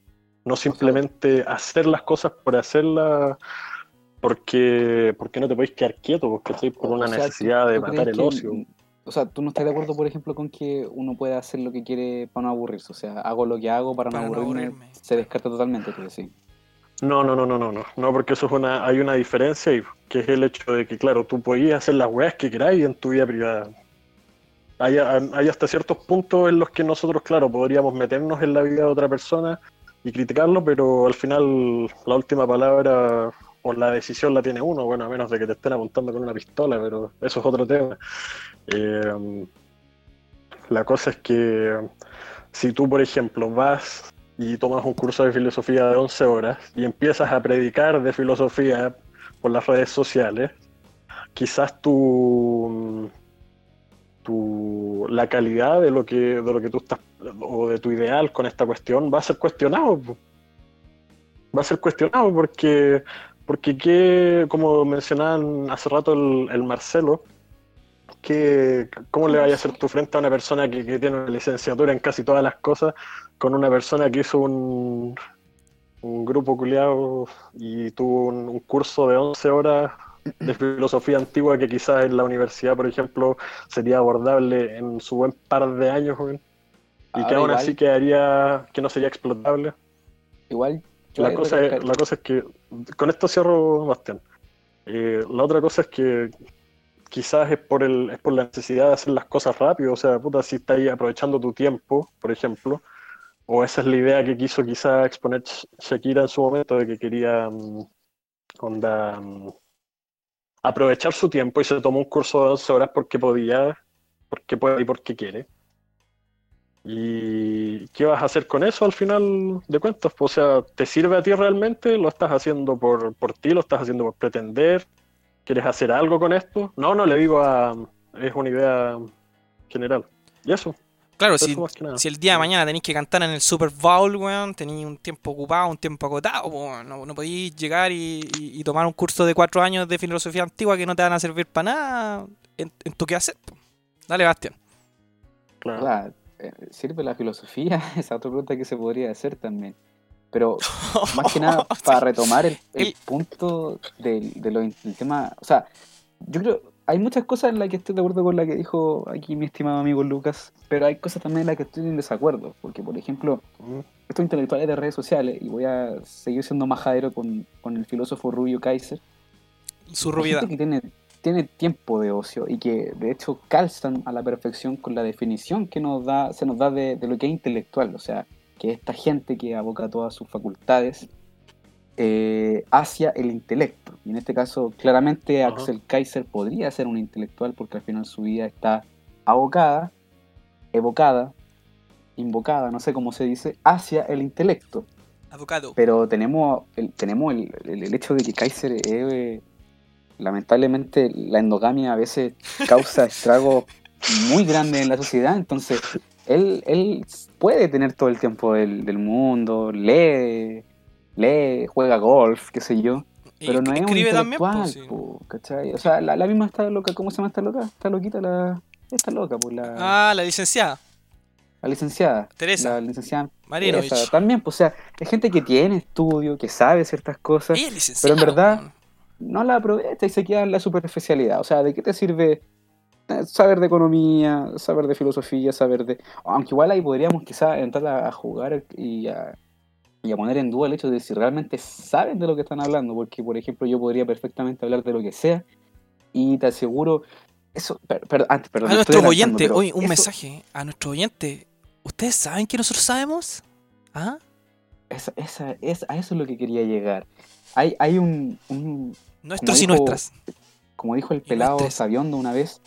No simplemente hacer las cosas por hacerlas porque, porque no te podéis quedar quieto, porque estoy por una O sea, ¿tú- necesidad de matar el ocio. O sea, ¿tú no estás de acuerdo, por ejemplo, con que uno puede hacer lo que quiere para no aburrirse? O sea, hago lo que hago para, Para no no aburrirme, aburrirme. se descarta totalmente, tú decís. No, no, no, no, no, no, no, porque eso es una, hay una diferencia y que es el hecho de que, claro, tú podías hacer las weas que queráis en tu vida privada. Hay, hay hasta ciertos puntos en los que nosotros, claro, podríamos meternos en la vida de otra persona y criticarlo, pero al final la última palabra o la decisión la tiene uno, bueno, a menos de que te estén apuntando con una pistola, pero eso es otro tema. Eh, la cosa es que si tú, por ejemplo, vas y tomas un curso de filosofía de 11 horas y empiezas a predicar de filosofía por las redes sociales, quizás tu, tu la calidad de lo que de lo que tú estás o de tu ideal con esta cuestión va a ser cuestionado. Va a ser cuestionado porque porque que, como mencionaban hace rato el Marcelo, que, ¿cómo le vaya a hacer tu frente a una persona que, que tiene una licenciatura en casi todas las cosas con una persona que hizo un, un grupo culiado y tuvo un, un curso de 11 horas de filosofía antigua que quizás en la universidad, por ejemplo, sería abordable en su buen par de años, weón, y que Ahora aún igual- así quedaría, que no sería explotable. Igual, La cosa, es, la cosa es que, con esto cierro, Bastián. Eh, la otra cosa es que quizás es por, el, es por la necesidad de hacer las cosas rápido. O sea, puta, si estás ahí aprovechando tu tiempo, por ejemplo, o esa es la idea que quiso quizás exponer Sh- Shakira en su momento, de que quería mm, onda, mm, aprovechar su tiempo y se tomó un curso de 12 horas porque podía, porque puede y porque quiere. ¿Y qué vas a hacer con eso al final de cuentas? O sea, ¿te sirve a ti realmente? ¿Lo estás haciendo por, por ti? ¿Lo estás haciendo por pretender? ¿Quieres hacer algo con esto? No, no, le digo a... Es una idea general. Y eso, Claro, eso si, si el día de mañana tenéis que cantar en el Super Bowl, weón, tenéis un tiempo ocupado, un tiempo acotado, weón, no, no podéis llegar y, y- y tomar un curso de cuatro años de filosofía antigua que no te van a servir para nada en, en tu quehacer. Dale, Bastián. Claro. Claro, eh, ¿Sirve la filosofía? Esa otra pregunta que se podría hacer también. Pero más que nada, para retomar el, el punto del, de lo, del tema, o sea, yo creo, hay muchas cosas en las que estoy de acuerdo con la que dijo aquí mi estimado amigo Lucas, pero hay cosas también en las que estoy en desacuerdo, porque por ejemplo, Mm, estos intelectuales de redes sociales, y voy a seguir siendo majadero con, con el filósofo Rubio Kaiser, Su hay rubidad. gente que tiene, tiene tiempo de ocio y que de hecho calzan a la perfección con la definición que nos da, se nos da de, de lo que es intelectual, o sea, que esta gente que aboca todas sus facultades eh, hacia el intelecto. Y en este caso, claramente. Axel Kaiser podría ser un intelectual porque al final su vida está abocada, evocada, invocada, no sé cómo se dice, hacia el intelecto. Abocado. Pero tenemos el, tenemos el, el- el hecho de que Kaiser, eh, eh, lamentablemente, la endogamia a veces causa estragos muy grandes en la sociedad. Entonces, él, él puede tener todo el tiempo del, del mundo, lee, lee, juega golf, qué sé yo. Y Pero no es un escribe también, intelectual, po, sí. ¿cachai? O sea, la, la misma está loca, ¿cómo se llama esta loca? Está loquita la... Esta loca, pues la, Ah, la licenciada. la licenciada. Teresa. La licenciada esa, también, pues, o sea, es gente que tiene estudio, que sabe ciertas cosas, pero en verdad- no la aprovecha y se queda en la superficialidad. O sea, ¿de qué te sirve saber de economía, saber de filosofía, saber de... Aunque igual ahí podríamos quizás entrar a, a jugar y a, y a poner en duda el hecho de si realmente saben de lo que están hablando, porque por ejemplo yo podría perfectamente hablar de lo que sea y te aseguro... Eso, per- per- antes, perdón, A me estoy nuestros adelantando, oyentes, pero oye, un eso- mensaje a nuestros oyentes. ¿Ustedes saben que nosotros sabemos? ¿Ah? Esa, esa, es, a eso es lo que quería llegar. Hay, hay un, un- Nuestros y dijo- nuestras. como dijo el pelado. Sabiondo una vez,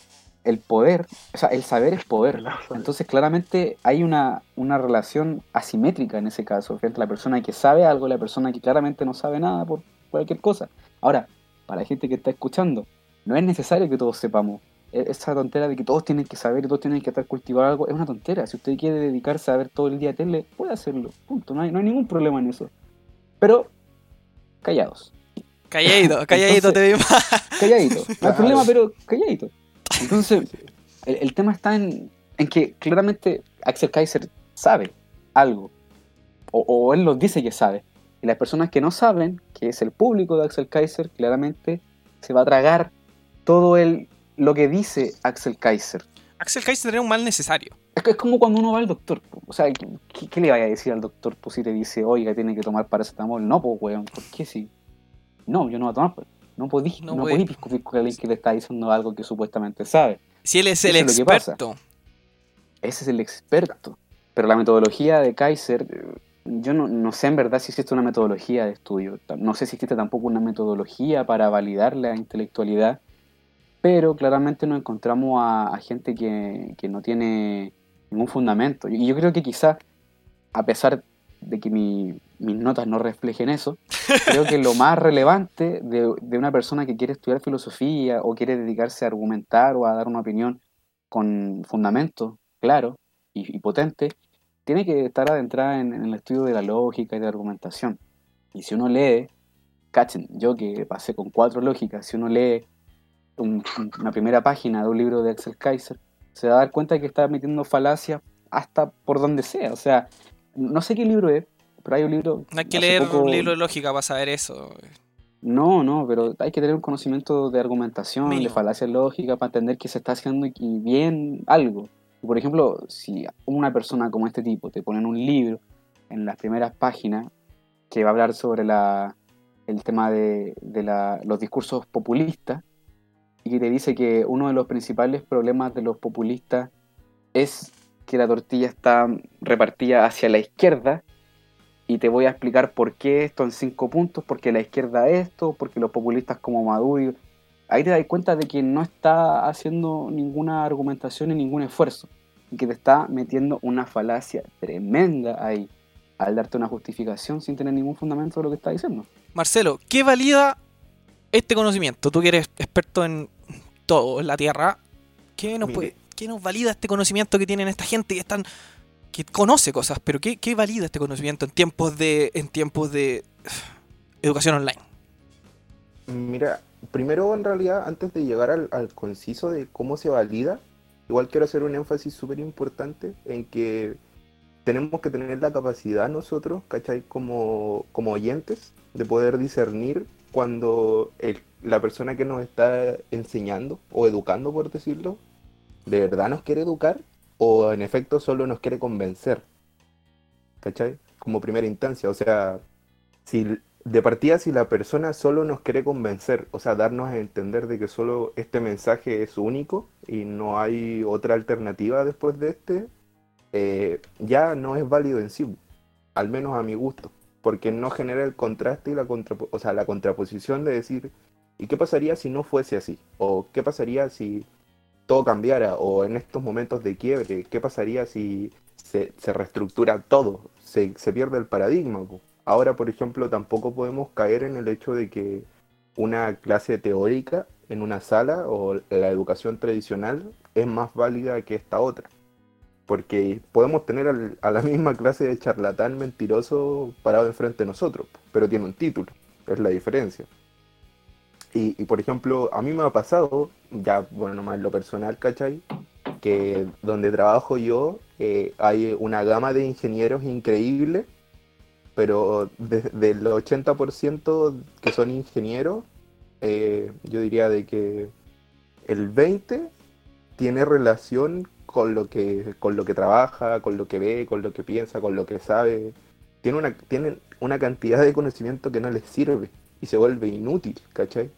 el poder, o sea, el saber es poder. Entonces, claramente hay una, una relación asimétrica en ese caso, a la persona que sabe algo y la persona que claramente no sabe nada por cualquier cosa. Ahora, para la gente que está escuchando, no es necesario que todos sepamos. E- Esa tontera de que todos tienen que saber y todos tienen que estar cultivando algo es una tontera. Si usted quiere dedicarse a ver todo el día tele, puede hacerlo. Punto. No hay, no hay ningún problema en eso. Pero, callados. Calladito, calladito Entonces- te vi más. Calladito. No hay problema, pero calladito. Entonces, el, el tema está en, en que claramente Axel Kaiser sabe algo. O, o él nos dice que sabe. Y las personas que no saben, que es el público de Axel Kaiser, claramente se va a tragar todo el, lo que dice Axel Kaiser. Axel Kaiser tenía un mal necesario. Es, es como cuando uno va al doctor. O sea, ¿qué, qué le vaya a decir al doctor pues, si te dice, oiga, tiene que tomar paracetamol? No, pues, weón, ¿por qué sí? No, yo no voy a tomar. No podís, No podís discutir con alguien que te está diciendo algo que supuestamente sabe. Si él es el Eso es experto. Ese es el experto. Pero la metodología de Kaiser, yo no, no sé en verdad si existe una metodología de estudio. No sé si existe tampoco una metodología para validar la intelectualidad. Pero claramente nos encontramos a, a gente que, que no tiene ningún fundamento. Y yo creo que quizás, a pesar de que mi- mis notas no reflejen eso, creo que lo más relevante de, de una persona que quiere estudiar filosofía o quiere dedicarse a argumentar o a dar una opinión con fundamento claro y, potente, tiene que estar adentrada en, el estudio de la lógica y de la argumentación. Y si uno lee, cachen, yo que pasé con cuatro lógicas, si uno lee un- un- una primera página de un libro de Axel Kaiser, se va a dar cuenta que está metiendo falacias hasta por donde sea. O sea, no sé qué libro es, pero hay un libro... No hay que leer poco- un libro de lógica para saber eso. no, no, pero hay que tener un conocimiento de argumentación, Mínimo. de falacia lógica, para entender que se está haciendo y- bien algo. Por ejemplo, si una persona como este tipo te ponen un libro en las primeras páginas que va a hablar sobre la, el tema de, de la- los discursos populistas y que te dice que uno de los principales problemas de los populistas es que la tortilla está repartida hacia la izquierda y te voy a explicar por qué esto en cinco puntos, porque la izquierda esto, porque los populistas como Maduro, ahí te das cuenta de que no está haciendo ninguna argumentación y ningún esfuerzo, y que te está metiendo una falacia tremenda ahí, al darte una justificación sin tener ningún fundamento de lo que está diciendo. Marcelo, ¿qué valida este conocimiento? Tú que eres experto en todo en la Tierra, ¿qué nos, puede- qué nos valida este conocimiento que tienen esta gente que están que conoce cosas, pero qué, qué valida este conocimiento en tiempos de en tiempos de ugh, educación online? Mira, primero en realidad, antes de llegar al, al conciso de cómo se valida, igual quiero hacer un énfasis súper importante en que tenemos que tener la capacidad nosotros, ¿cachai? Como, como oyentes, de poder discernir cuando el- la persona que nos está enseñando o educando, por decirlo, de verdad nos quiere educar o en efecto solo nos quiere convencer, ¿cachai? Como primera instancia, o sea, si de partida si la persona solo nos quiere convencer, o sea, darnos a entender de que solo este mensaje es único y no hay otra alternativa después de este, eh, ya no es válido en sí, al menos a mi gusto, porque no genera el contraste y la, contrapo- o sea, la contraposición de decir, ¿y qué pasaría si no fuese así? ¿O qué pasaría si todo cambiara? ¿O en estos momentos de quiebre, qué pasaría si se, reestructura todo? Se, se pierde el paradigma. Ahora, por ejemplo, tampoco podemos caer en el hecho de que una clase teórica en una sala o la educación tradicional es más válida que esta otra. Porque podemos tener a la misma clase de charlatán mentiroso parado enfrente de nosotros, pero tiene un título, es la diferencia. Y, por ejemplo, a mí me ha pasado, ya, bueno, nomás lo personal, ¿cachai? Que donde trabajo yo eh, hay una gama de ingenieros increíble, pero de- del 80% que son ingenieros, eh, yo diría de que el 20 tiene relación con lo que, con lo que trabaja, con lo que ve, con lo que piensa, con lo que sabe. Tiene una, tienen una cantidad de conocimiento que no les sirve y se vuelve inútil, ¿cachai?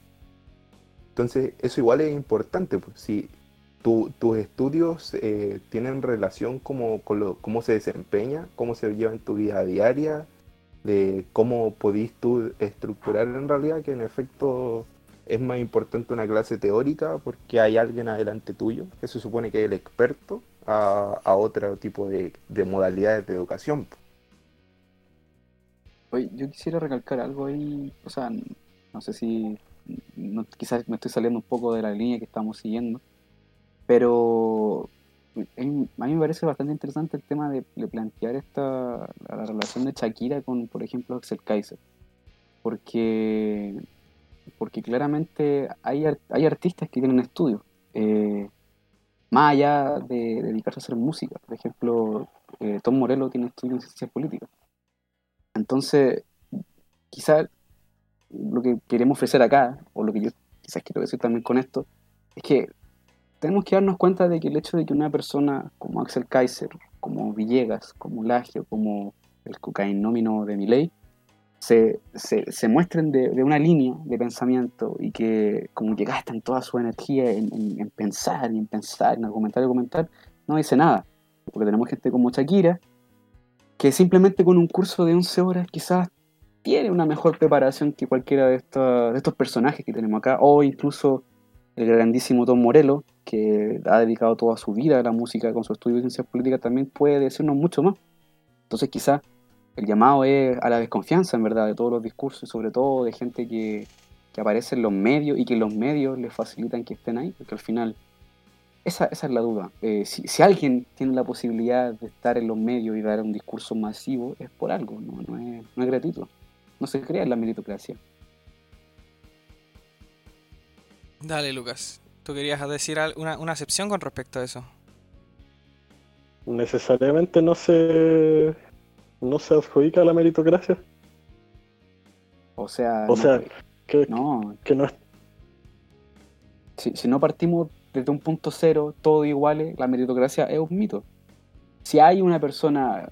Entonces, eso igual es importante, pues, si tu- tus estudios eh, tienen relación como, con lo- cómo se desempeña, cómo se lleva en tu vida diaria, de cómo podís tú estructurar en realidad, que en efecto es más importante una clase teórica porque hay alguien adelante tuyo, que se supone que es el experto, a, a otro tipo de, de modalidades de educación. pues. Oye, yo quisiera recalcar algo ahí, o sea, no sé si, no- quizás me estoy saliendo un poco de la línea que estamos siguiendo, pero a mí me parece bastante interesante el tema de, de plantear esta, la relación de Shakira con, por ejemplo, Axel Kaiser, porque, porque claramente hay, hay artistas que tienen estudios, eh, más allá de dedicarse a hacer música, por ejemplo, eh, Tom Morello tiene estudios en ciencias políticas. Entonces, quizás lo que queremos ofrecer acá, o lo que yo quizás quiero decir también con esto, es que tenemos que darnos cuenta de que el hecho de que una persona como Axel Kaiser, como Villegas, como Lagio, como el cocainómino de Milei, se, se, se muestren de, de una línea de pensamiento y que como que gastan toda su energía en, en- en pensar y en pensar, en argumentar y argumentar, no dice nada. Porque tenemos gente como Shakira, que simplemente con un curso de 11 horas quizás tiene una mejor preparación que cualquiera de, estos de estos personajes que tenemos acá, o incluso el grandísimo Tom Morello, que ha dedicado toda su vida a la música con su estudio de ciencias políticas, también puede decirnos mucho más. Entonces quizás el llamado es a la desconfianza, en verdad, de todos los discursos, sobre todo de gente que, que aparece en los medios y que los medios les facilitan que estén ahí, porque al final esa, esa es la duda. Eh, si, si alguien tiene la posibilidad de estar en los medios y dar un discurso masivo, es por algo, no, no, es, no es gratuito. No se crea en la meritocracia. Dale, Lucas. ¿Tú querías decir una, una excepción con respecto a eso? Necesariamente no se, no se adjudica a la meritocracia. O sea, O no, sea, que, no, que no es si, si no partimos desde un punto cero, todo iguales, la meritocracia es un mito. Si hay una persona,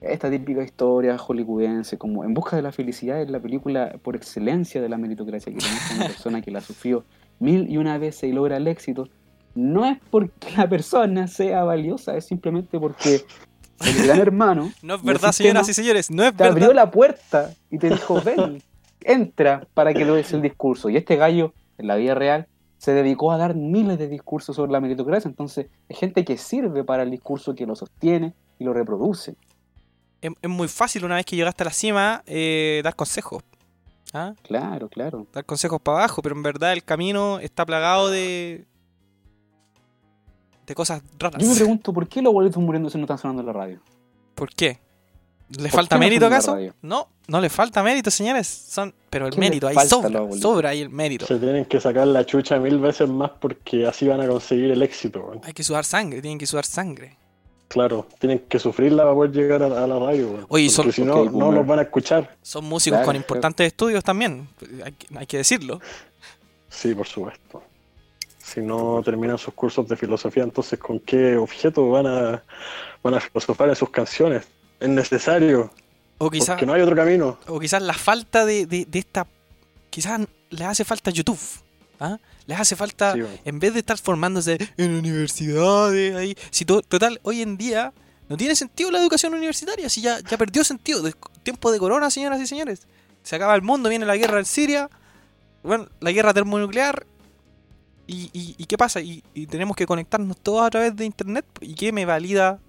esta típica historia hollywoodense, como En busca de la felicidad, es la película por excelencia de la meritocracia, que tenemos una persona que la sufrió mil y una veces y logra el éxito, no es porque la persona sea valiosa, es simplemente porque el gran hermano No es verdad, señoras y señores, no es te abrió verdad. la puerta y te dijo, ven, entra para que des el discurso. Y este gallo, en la vida real, se dedicó a dar miles de discursos sobre la meritocracia. Entonces, es gente que sirve para el discurso, que lo sostiene y lo reproduce. Es, es muy fácil una vez que llegaste a la cima eh, dar consejos. ¿Ah? Claro, claro. Dar consejos para abajo, pero en verdad el camino está plagado de. de cosas raras. Yo me pregunto, ¿por qué los boletos muriéndose no están sonando en la radio? ¿Por qué? ¿Le ¿Por falta mérito acaso? No, no le falta mérito, señores. Son, pero el ¿Qué le mérito, ahí sobra, sobra ahí el mérito. Se tienen que sacar la chucha mil veces más porque así van a conseguir el éxito. Hay que sudar sangre, tienen que sudar sangre. Claro, tienen que sufrirla para poder llegar a, a la radio. weón. Oye, son- si no, no los van a escuchar. Son músicos Claro, con claro. importantes estudios también, hay, que- hay que decirlo. Sí, por supuesto. Si no terminan sus cursos de filosofía, entonces ¿con qué objeto van a, van a filosofar en sus canciones? Es necesario, O quizás, porque no hay otro camino. o quizás la falta de, de- de esta. Quizás les hace falta YouTube. ¿ah? Les hace falta. Sí, en vez de estar formándose en universidades, ahí. Si to- total, hoy en día no tiene sentido la educación universitaria, si ya, ya perdió sentido. De- tiempo de corona, señoras y señores. Se acaba el mundo, viene la guerra en Siria, bueno, la guerra termonuclear. ¿Y, y, y qué pasa? Y, y tenemos que conectarnos todos a través de internet. ¿Y qué me valida?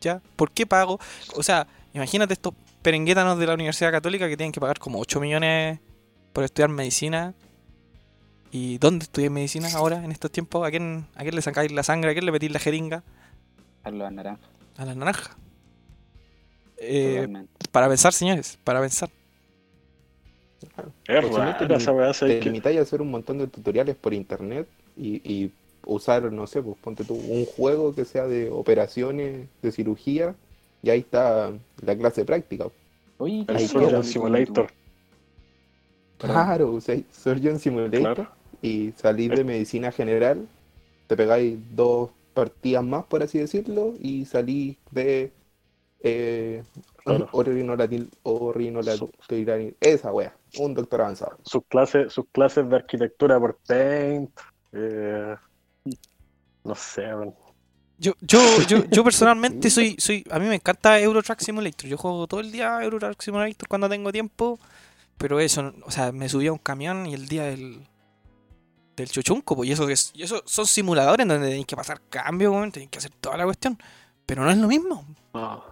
¿Ya? ¿Por qué pago? O sea, imagínate estos perenguétanos de la Universidad Católica que tienen que pagar como 8 millones por estudiar medicina. ¿Y dónde estudiáis medicina ahora, en estos tiempos? ¿A quién, ¿A quién le sacáis la sangre? ¿A quién le metís la jeringa? Carlos Naranja, A las naranjas. Eh, para pensar, señores, para pensar. Es O no, te, limitáis a hacer un montón de tutoriales por internet y, y usar, no sé, pues ponte tú un juego que sea de operaciones, de cirugía, y ahí está la clase práctica. Oye, El ¿qué Surgeon? Simulator. Claro, usáis Surgeon Simulator Claro. Y salís de medicina general, te pegáis dos, partidas más, por así decirlo, y salí de eh, Claro. orinolatil, orinolatil, esa wea, un doctor avanzado. Sus clases, sus clases de arquitectura por Paint. eh, no sé, weón. Yo, yo, yo, yo personalmente soy, soy, a mí me encanta Euro Truck Simulator. Yo juego todo el día Euro Truck Simulator cuando tengo tiempo. Pero eso, o sea, me subí a un camión y el día del, del chuchunco, pues, y eso, es- y eso son simuladores en donde tenéis que pasar cambio, weón, tenéis que hacer toda la cuestión. Pero no es lo mismo. No.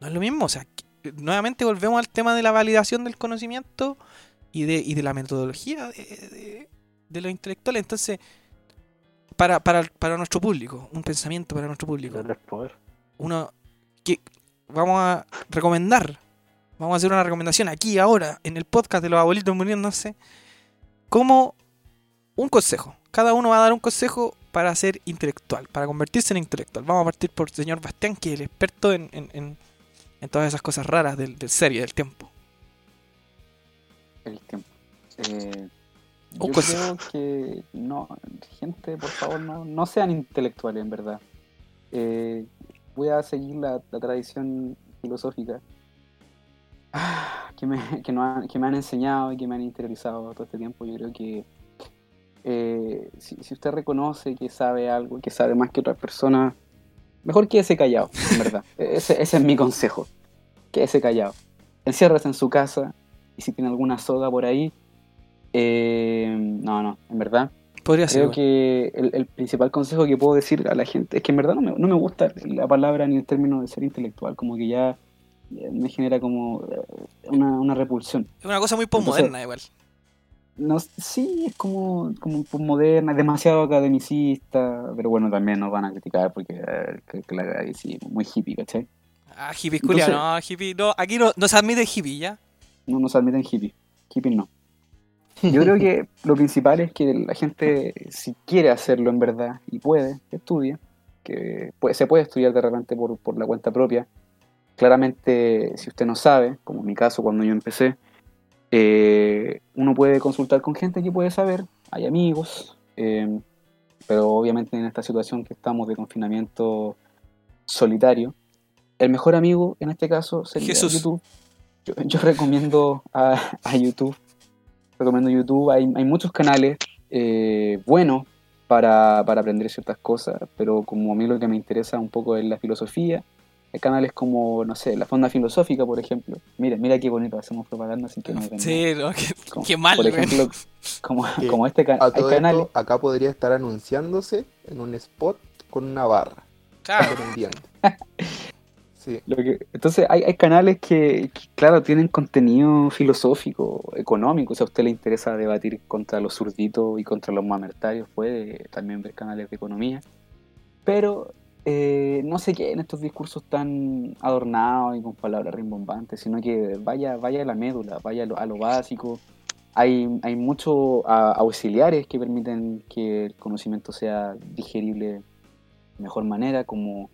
No es lo mismo. O sea, que- nuevamente volvemos al tema de la validación del conocimiento y de, y de la metodología de, de, de los intelectuales. Entonces, para, para, para nuestro público, un pensamiento para nuestro público uno que vamos a recomendar, vamos a hacer una recomendación aquí ahora en el podcast de los abuelitos muriéndose, como un consejo. Cada uno va a dar un consejo para ser intelectual, para convertirse en intelectual. Vamos a partir por el señor Bastián, que es el experto en, en- en- en todas esas cosas raras del, del ser y del tiempo. El tiempo. Eh, Un yo consejo. creo que no, gente, por favor, no, no sean intelectuales, en verdad. Eh, voy a seguir la, la tradición filosófica ah, que me, que, no que me han enseñado y que me han interiorizado todo este tiempo. Yo creo que eh, si, si usted reconoce que sabe algo, que sabe más que otras personas, mejor quédese callado, en verdad. Ese, ese es mi consejo. Quédese callado. Enciérrese en su casa y si tiene alguna soga por ahí, eh, no, no, en verdad. Podría ser. Creo que el, el principal consejo que puedo decir a la gente es que en verdad no me, no me gusta la palabra ni el término de ser intelectual, como que ya, ya me genera como eh, una, una repulsión. Es una cosa muy postmoderna igual. No, sí, es como, como moderna, demasiado academicista, pero bueno, también nos van a criticar porque eh, que, que la sí, muy hippie, ¿cachai? Ah, hippie culia, no, hippie, no, aquí no, no se admite hippie, ¿ya? No nos admiten hippie, hippie no. Yo creo que lo principal es que la gente, si quiere hacerlo en verdad y puede, que estudie, que puede- se puede estudiar de repente por, por la cuenta propia. Claramente, si usted no sabe, como en mi caso cuando yo empecé, eh, uno puede consultar con gente que puede saber, hay amigos, eh, pero obviamente en esta situación que estamos de confinamiento solitario, el mejor amigo en este caso sería Jesús. YouTube. Yo, yo recomiendo a, a YouTube, recomiendo YouTube, hay, hay muchos canales eh, buenos para, para aprender ciertas cosas, pero como a mí lo que me interesa un poco es la filosofía, canales como, no sé, la Fonda Filosófica, por ejemplo. Mira, mira qué bonito, hacemos propaganda sin que nos nada. Sí, no, qué, Como- qué mal, Por ejemplo, como, este canal. A todo canales. esto, acá podría estar anunciándose en un spot con una barra, Claro. Sí, Lo que- entonces hay, hay canales que, que, claro, tienen contenido filosófico, económico. O sea, a usted le interesa debatir contra los zurditos y contra los mamertarios, puede también ver canales de economía. Pero eh, no se queden estos discursos tan adornados y con palabras rimbombantes, sino que vaya, vaya a la médula, vaya a lo, a lo básico. Hay, hay muchos auxiliares que permiten que el conocimiento sea digerible de mejor manera, como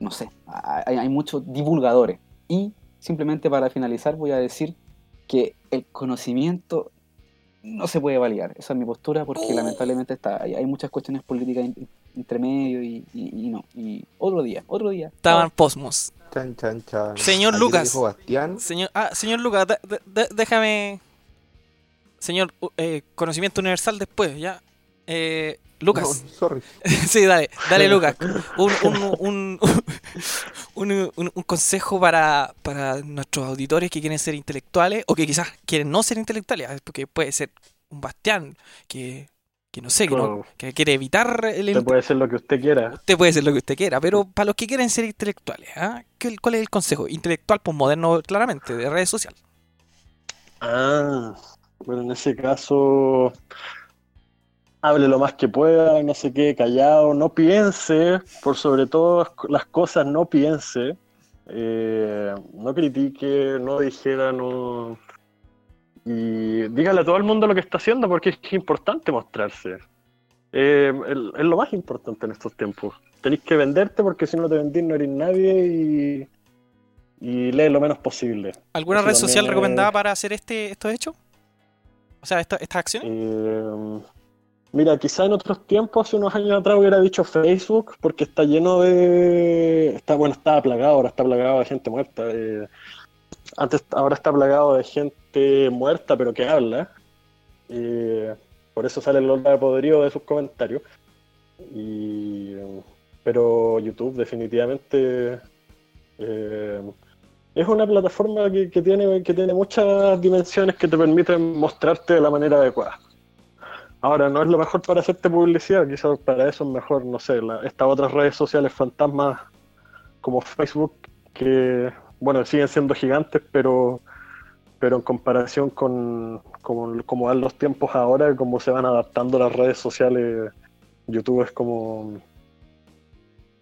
no sé, hay, hay muchos divulgadores. Y simplemente para finalizar voy a decir que el conocimiento no se puede validar. Esa es mi postura porque lamentablemente está, hay, muchas cuestiones políticas entre medio y, y- y no. Y otro día, otro día. Estaban posmos. chan, chan, chan. Señor Lucas. dijo Bastián. Señor, ah, señor Lucas, de- de- de- déjame. Señor, eh, conocimiento universal después, ya. Eh, Lucas, No, sorry. sí, dale, dale, Lucas. Un, un, un, un, un- un consejo para, para nuestros auditores que quieren ser intelectuales o que quizás quieren no ser intelectuales, porque puede ser un bastián que, que no sé, que, no- que quiere evitar el Usted puede hacer lo que usted quiera. Usted puede ser lo que usted quiera, pero para los que quieren ser intelectuales. ¿Qué- ¿cuál es el consejo? Intelectual posmoderno, claramente, de redes sociales. Ah, bueno, en ese caso, hable lo más que pueda, no se quede callado, no piense, por sobre todo las cosas, no piense, eh, no critique, no dijera, no. Y dígale a todo el mundo lo que está haciendo porque es importante mostrarse. Eh, es lo más importante en estos tiempos. Tenés que venderte porque si no te vendís no eres nadie y, y lee lo menos posible. ¿Alguna Eso red social es- recomendada para hacer este estos hechos? O sea, esta- estas acciones. Eh, Mira, quizá en otros tiempos, hace unos años atrás, hubiera dicho Facebook, porque está lleno de. Está, bueno, estaba plagado, ahora está plagado de gente muerta. eh, Antes, ahora está plagado de gente muerta, pero que habla. Eh, por eso sale el olor de podrido de sus comentarios. Y, pero YouTube, definitivamente. eh, es una plataforma que, tiene, que tiene muchas dimensiones que te permiten mostrarte de la manera adecuada. Ahora, no es lo mejor para hacerte publicidad, quizás para eso es mejor, no sé, estas otras redes sociales fantasmas como Facebook, que, bueno, siguen siendo gigantes, pero, pero en comparación con como, van los tiempos ahora, cómo se van adaptando las redes sociales, YouTube es como...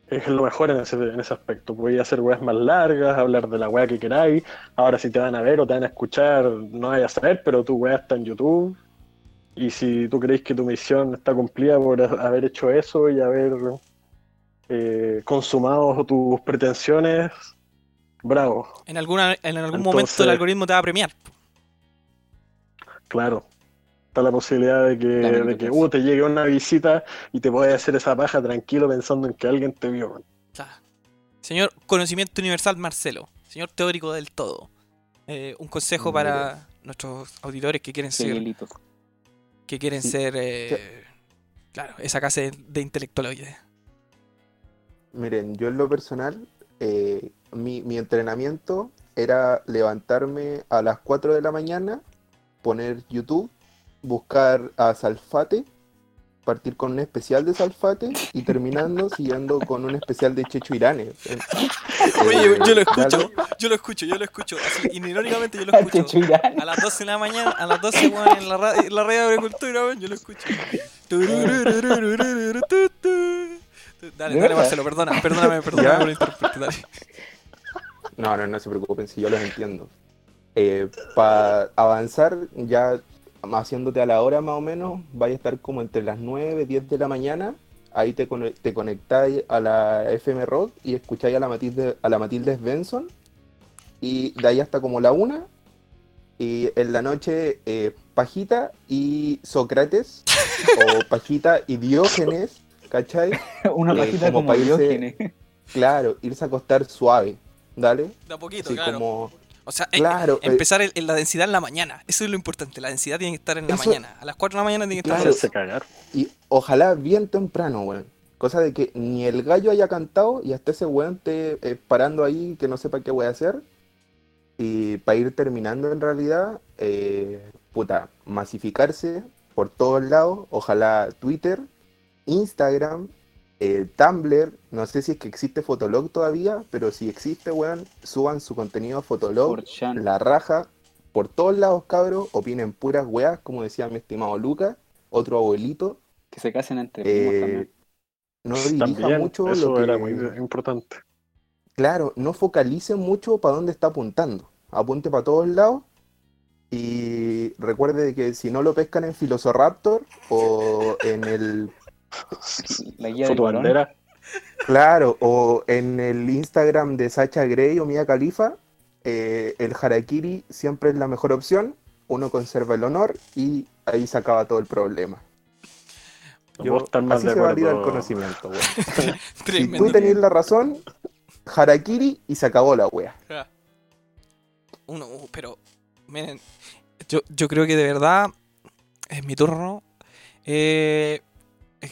Es lo mejor en ese, en ese aspecto. Podéis hacer weas más largas, hablar de la wea que queráis. Ahora, si te van a ver o te van a escuchar, no vayas a saber, pero tu wea está en YouTube. Y si tú crees que tu misión está cumplida por ha- haber hecho eso y haber eh, consumado tus pretensiones, bravo, En, alguna, en algún Entonces- momento el algoritmo te va a premiar. claro. Está la posibilidad de que, de que uh, te llegue una visita y te puedas hacer esa paja tranquilo pensando en que alguien te vio. Claro. Señor Conocimiento Universal Marcelo, señor teórico del todo. eh, un consejo para nuestros auditores que quieren ser, que quieren Sí. ser, eh, claro, esa clase de, de intelectualoides. Miren, yo en lo personal, eh, mi, mi entrenamiento era levantarme a las 4 de la mañana, poner YouTube, buscar a Salfate, partir con un especial de Salfate y terminando siguiendo con un especial de Checho Irane. Oye, yo lo escucho, yo lo escucho, yo lo escucho. Así, irónicamente yo lo escucho. A las 12 de la mañana, a las 12 weón, en la, ra- en la radio de agricultura, yo lo escucho. Dale, ¿De dale? Marcelo, perdona, perdóname, perdóname por interrumpirte, dale. No, no, no se preocupen, si yo los entiendo. Para avanzar, ya haciéndote a la hora más o menos, vaya a estar como entre las 9, 10 de la mañana. Ahí te, te conectáis a la FM Rock y escucháis a la Matilde, a la Matilde Svensson. Y de ahí hasta como la 1. Y en la noche, eh, Pajita y Sócrates. o Pajita y Diógenes, ¿cachai? Una Eh, pajita como como pa' irse- Diógenes. Claro, irse a acostar suave. ¿Dale? De a poquito, Así claro. como. O sea, eh, Claro, eh, empezar el- la densidad en la mañana. Eso es lo importante. La densidad tiene que estar en la Eso- mañana. A las 4 de la mañana tiene que estar. Claro. Hacerse cagar. Y ojalá bien temprano, weón. Cosa de que ni el gallo haya cantado y hasta ese weón esté eh, parando ahí que no sepa qué voy a hacer. Y para ir terminando en realidad, eh, puta, masificarse por todos lados. Ojalá Twitter, Instagram, eh, Tumblr. No sé si es que existe Fotolog todavía, pero si existe, weón, suban su contenido a Fotolog. Por Chan. La raja, por todos lados, cabros, opinen puras weas, como decía mi estimado Lucas, otro abuelito. Que se casen entre Eh, también. no dirija También, mucho eso lo que, era muy importante. claro, no focalice mucho para dónde está apuntando. Apunte para todos lados y recuerde que si no lo pescan en Filosoraptor o en el, La guía del bandera. claro, o en el Instagram de Sacha Grey o Mia Khalifa, eh, el harakiri siempre es la mejor opción. Uno conserva el honor y ahí se acaba todo el problema. Yo, puedo estar más así de se valida el conocimiento, weón. Si tú la razón, harakiri y se acabó la wea. Ja. Uno, uh, pero, miren, yo, yo creo que de verdad es mi turno. Eh,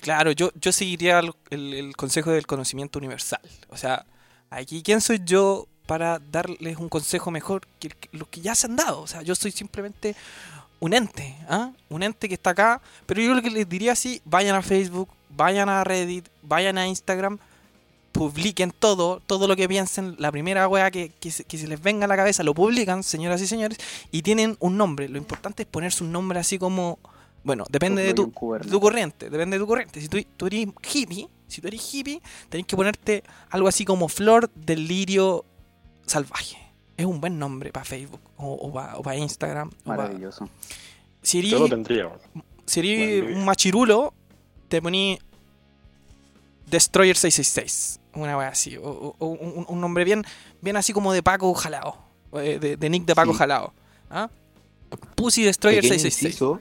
claro, yo, yo seguiría el, el- consejo del conocimiento universal. O sea, aquí, ¿quién soy yo para darles un consejo mejor que, los que ya se han dado? O sea, yo soy simplemente un ente, ¿ah? Un ente que está acá. Pero yo lo que les diría así, vayan a Facebook, vayan a Reddit, vayan a Instagram, publiquen todo, todo lo que piensen, la primera wea que, que, se, que se les venga a la cabeza, lo publican, señoras y señores, y tienen un nombre. Lo importante es ponerse un nombre así como, bueno, depende de tu, de tu corriente, depende de tu corriente. Si tú, tú eres hippie, si tú eres hippie, tenés que ponerte algo así como Flor del Lirio Salvaje. Es un buen nombre para Facebook o, para Instagram. o pa- Maravilloso. Si Yo lo eres, tendría. weón. si eres un machirulo, te poní Destroyer 666. Una wea así. O, o- o un, un nombre bien, bien así como de Paco Jalao. eh, De, de Nick de Paco Sí. Jalao. ¿Ah? Pussy Destroyer Pequeño 666. inciso,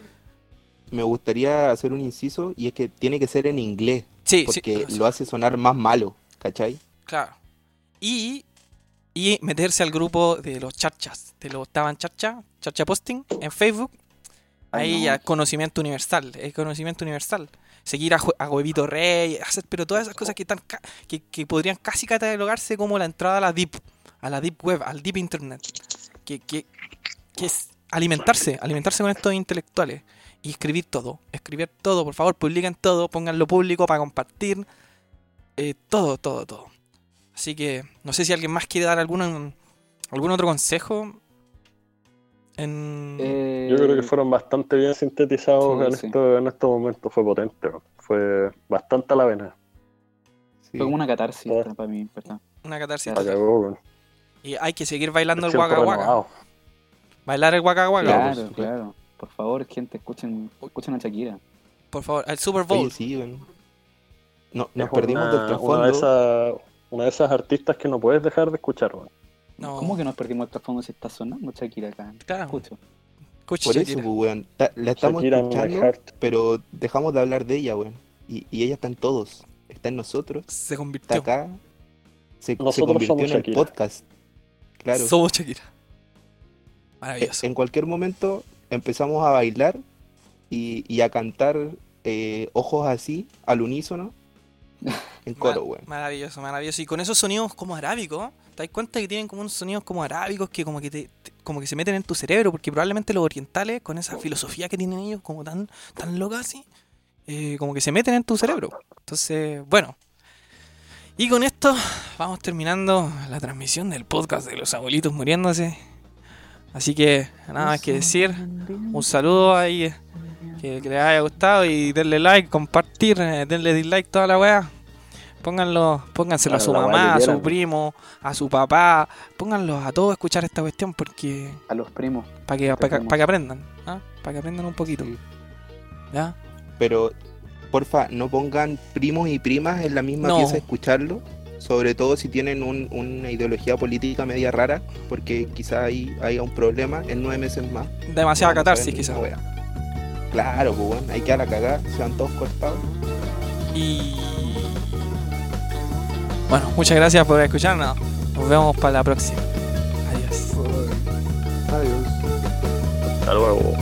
me gustaría hacer un inciso y es que tiene que ser en inglés, Sí, porque sí. lo hace sonar más malo, ¿cachai? Claro. Y, y meterse al grupo de los charchas, de los estaban charcha, charcha posting en Facebook. Ay, Ahí no. ya conocimiento universal, es conocimiento universal. Seguir a, a Huevito Rey, hacer, pero todas esas cosas que, están que, que podrían casi catalogarse como la entrada a la deep, a la deep web, al deep internet. Que, que, que es alimentarse, alimentarse con estos intelectuales y escribir todo, escribir todo, por favor, publiquen todo, pónganlo público para compartir, eh, todo, todo, todo. Así que no sé si alguien más quiere dar algún, algún otro consejo. En... Eh, Yo creo que fueron bastante bien sintetizados Sí, en, sí. esto- en estos momentos. Fue potente, fue bastante a la vena. Sí. Fue como una catarsis Oh. para mí, ¿verdad? Una catarsis. Weón. Y hay que seguir bailando el Siento guaca guaca. renovado. Bailar el guaca guaca. Claro, claro. Por favor, gente, escuchen, escuchen a Shakira. Por favor, el Super Bowl. Oye, sí, weón. No, nos Es perdimos una, del una trasfondo. de esas, una de esas artistas que no puedes dejar de escuchar, weón. No. ¿Cómo que nos perdimos el trasfondo si está sonando Shakira acá? Claro. Escucho. Escucha, Por eso, Shakira. pues, weón. La estamos Shakira escuchando, pero dejamos de hablar de ella, weón. Y, y ella está en todos. Está en nosotros, Se está convirtió. acá. Se, convirtió somos en el podcast. Claro. Somos Shakira. Maravilloso. En cualquier momento empezamos a bailar y, y a cantar eh, ojos así, al unísono, en coro, weón. Maravilloso, maravilloso. Y con esos sonidos como arábicos, ¿te das cuenta que tienen como unos sonidos como arábicos que como que te, te- como que se meten en tu cerebro? Porque probablemente los orientales, con esa filosofía que tienen ellos, como tan, tan loca así, eh, como que se meten en tu cerebro. Entonces, bueno. Y con esto vamos terminando la transmisión del podcast de los abuelitos muriéndose. Así que nada más que decir. Un saludo ahí. Que, que les haya gustado y denle like, compartir, eh, denle dislike toda la weá. Pónganlo, pónganselo a su mamá, a su primo, a su papá. Pónganlos a todos a escuchar esta cuestión porque A los primos. para que, para que, Tenemos. pa' que aprendan, ¿ah? para que aprendan un poquito. Sí. ¿Ya? Pero, porfa, no pongan primos y primas en la misma No. pieza a escucharlo. Sobre todo si tienen un- una ideología política media rara, porque quizá ahí haya un problema en nueve meses más. Demasiada catarsis quizás. Claro, pues bueno, hay que a la cagada, se van todos cortados. Y bueno, muchas gracias por escucharnos. Nos vemos para la próxima. Adiós. Adiós. Hasta luego.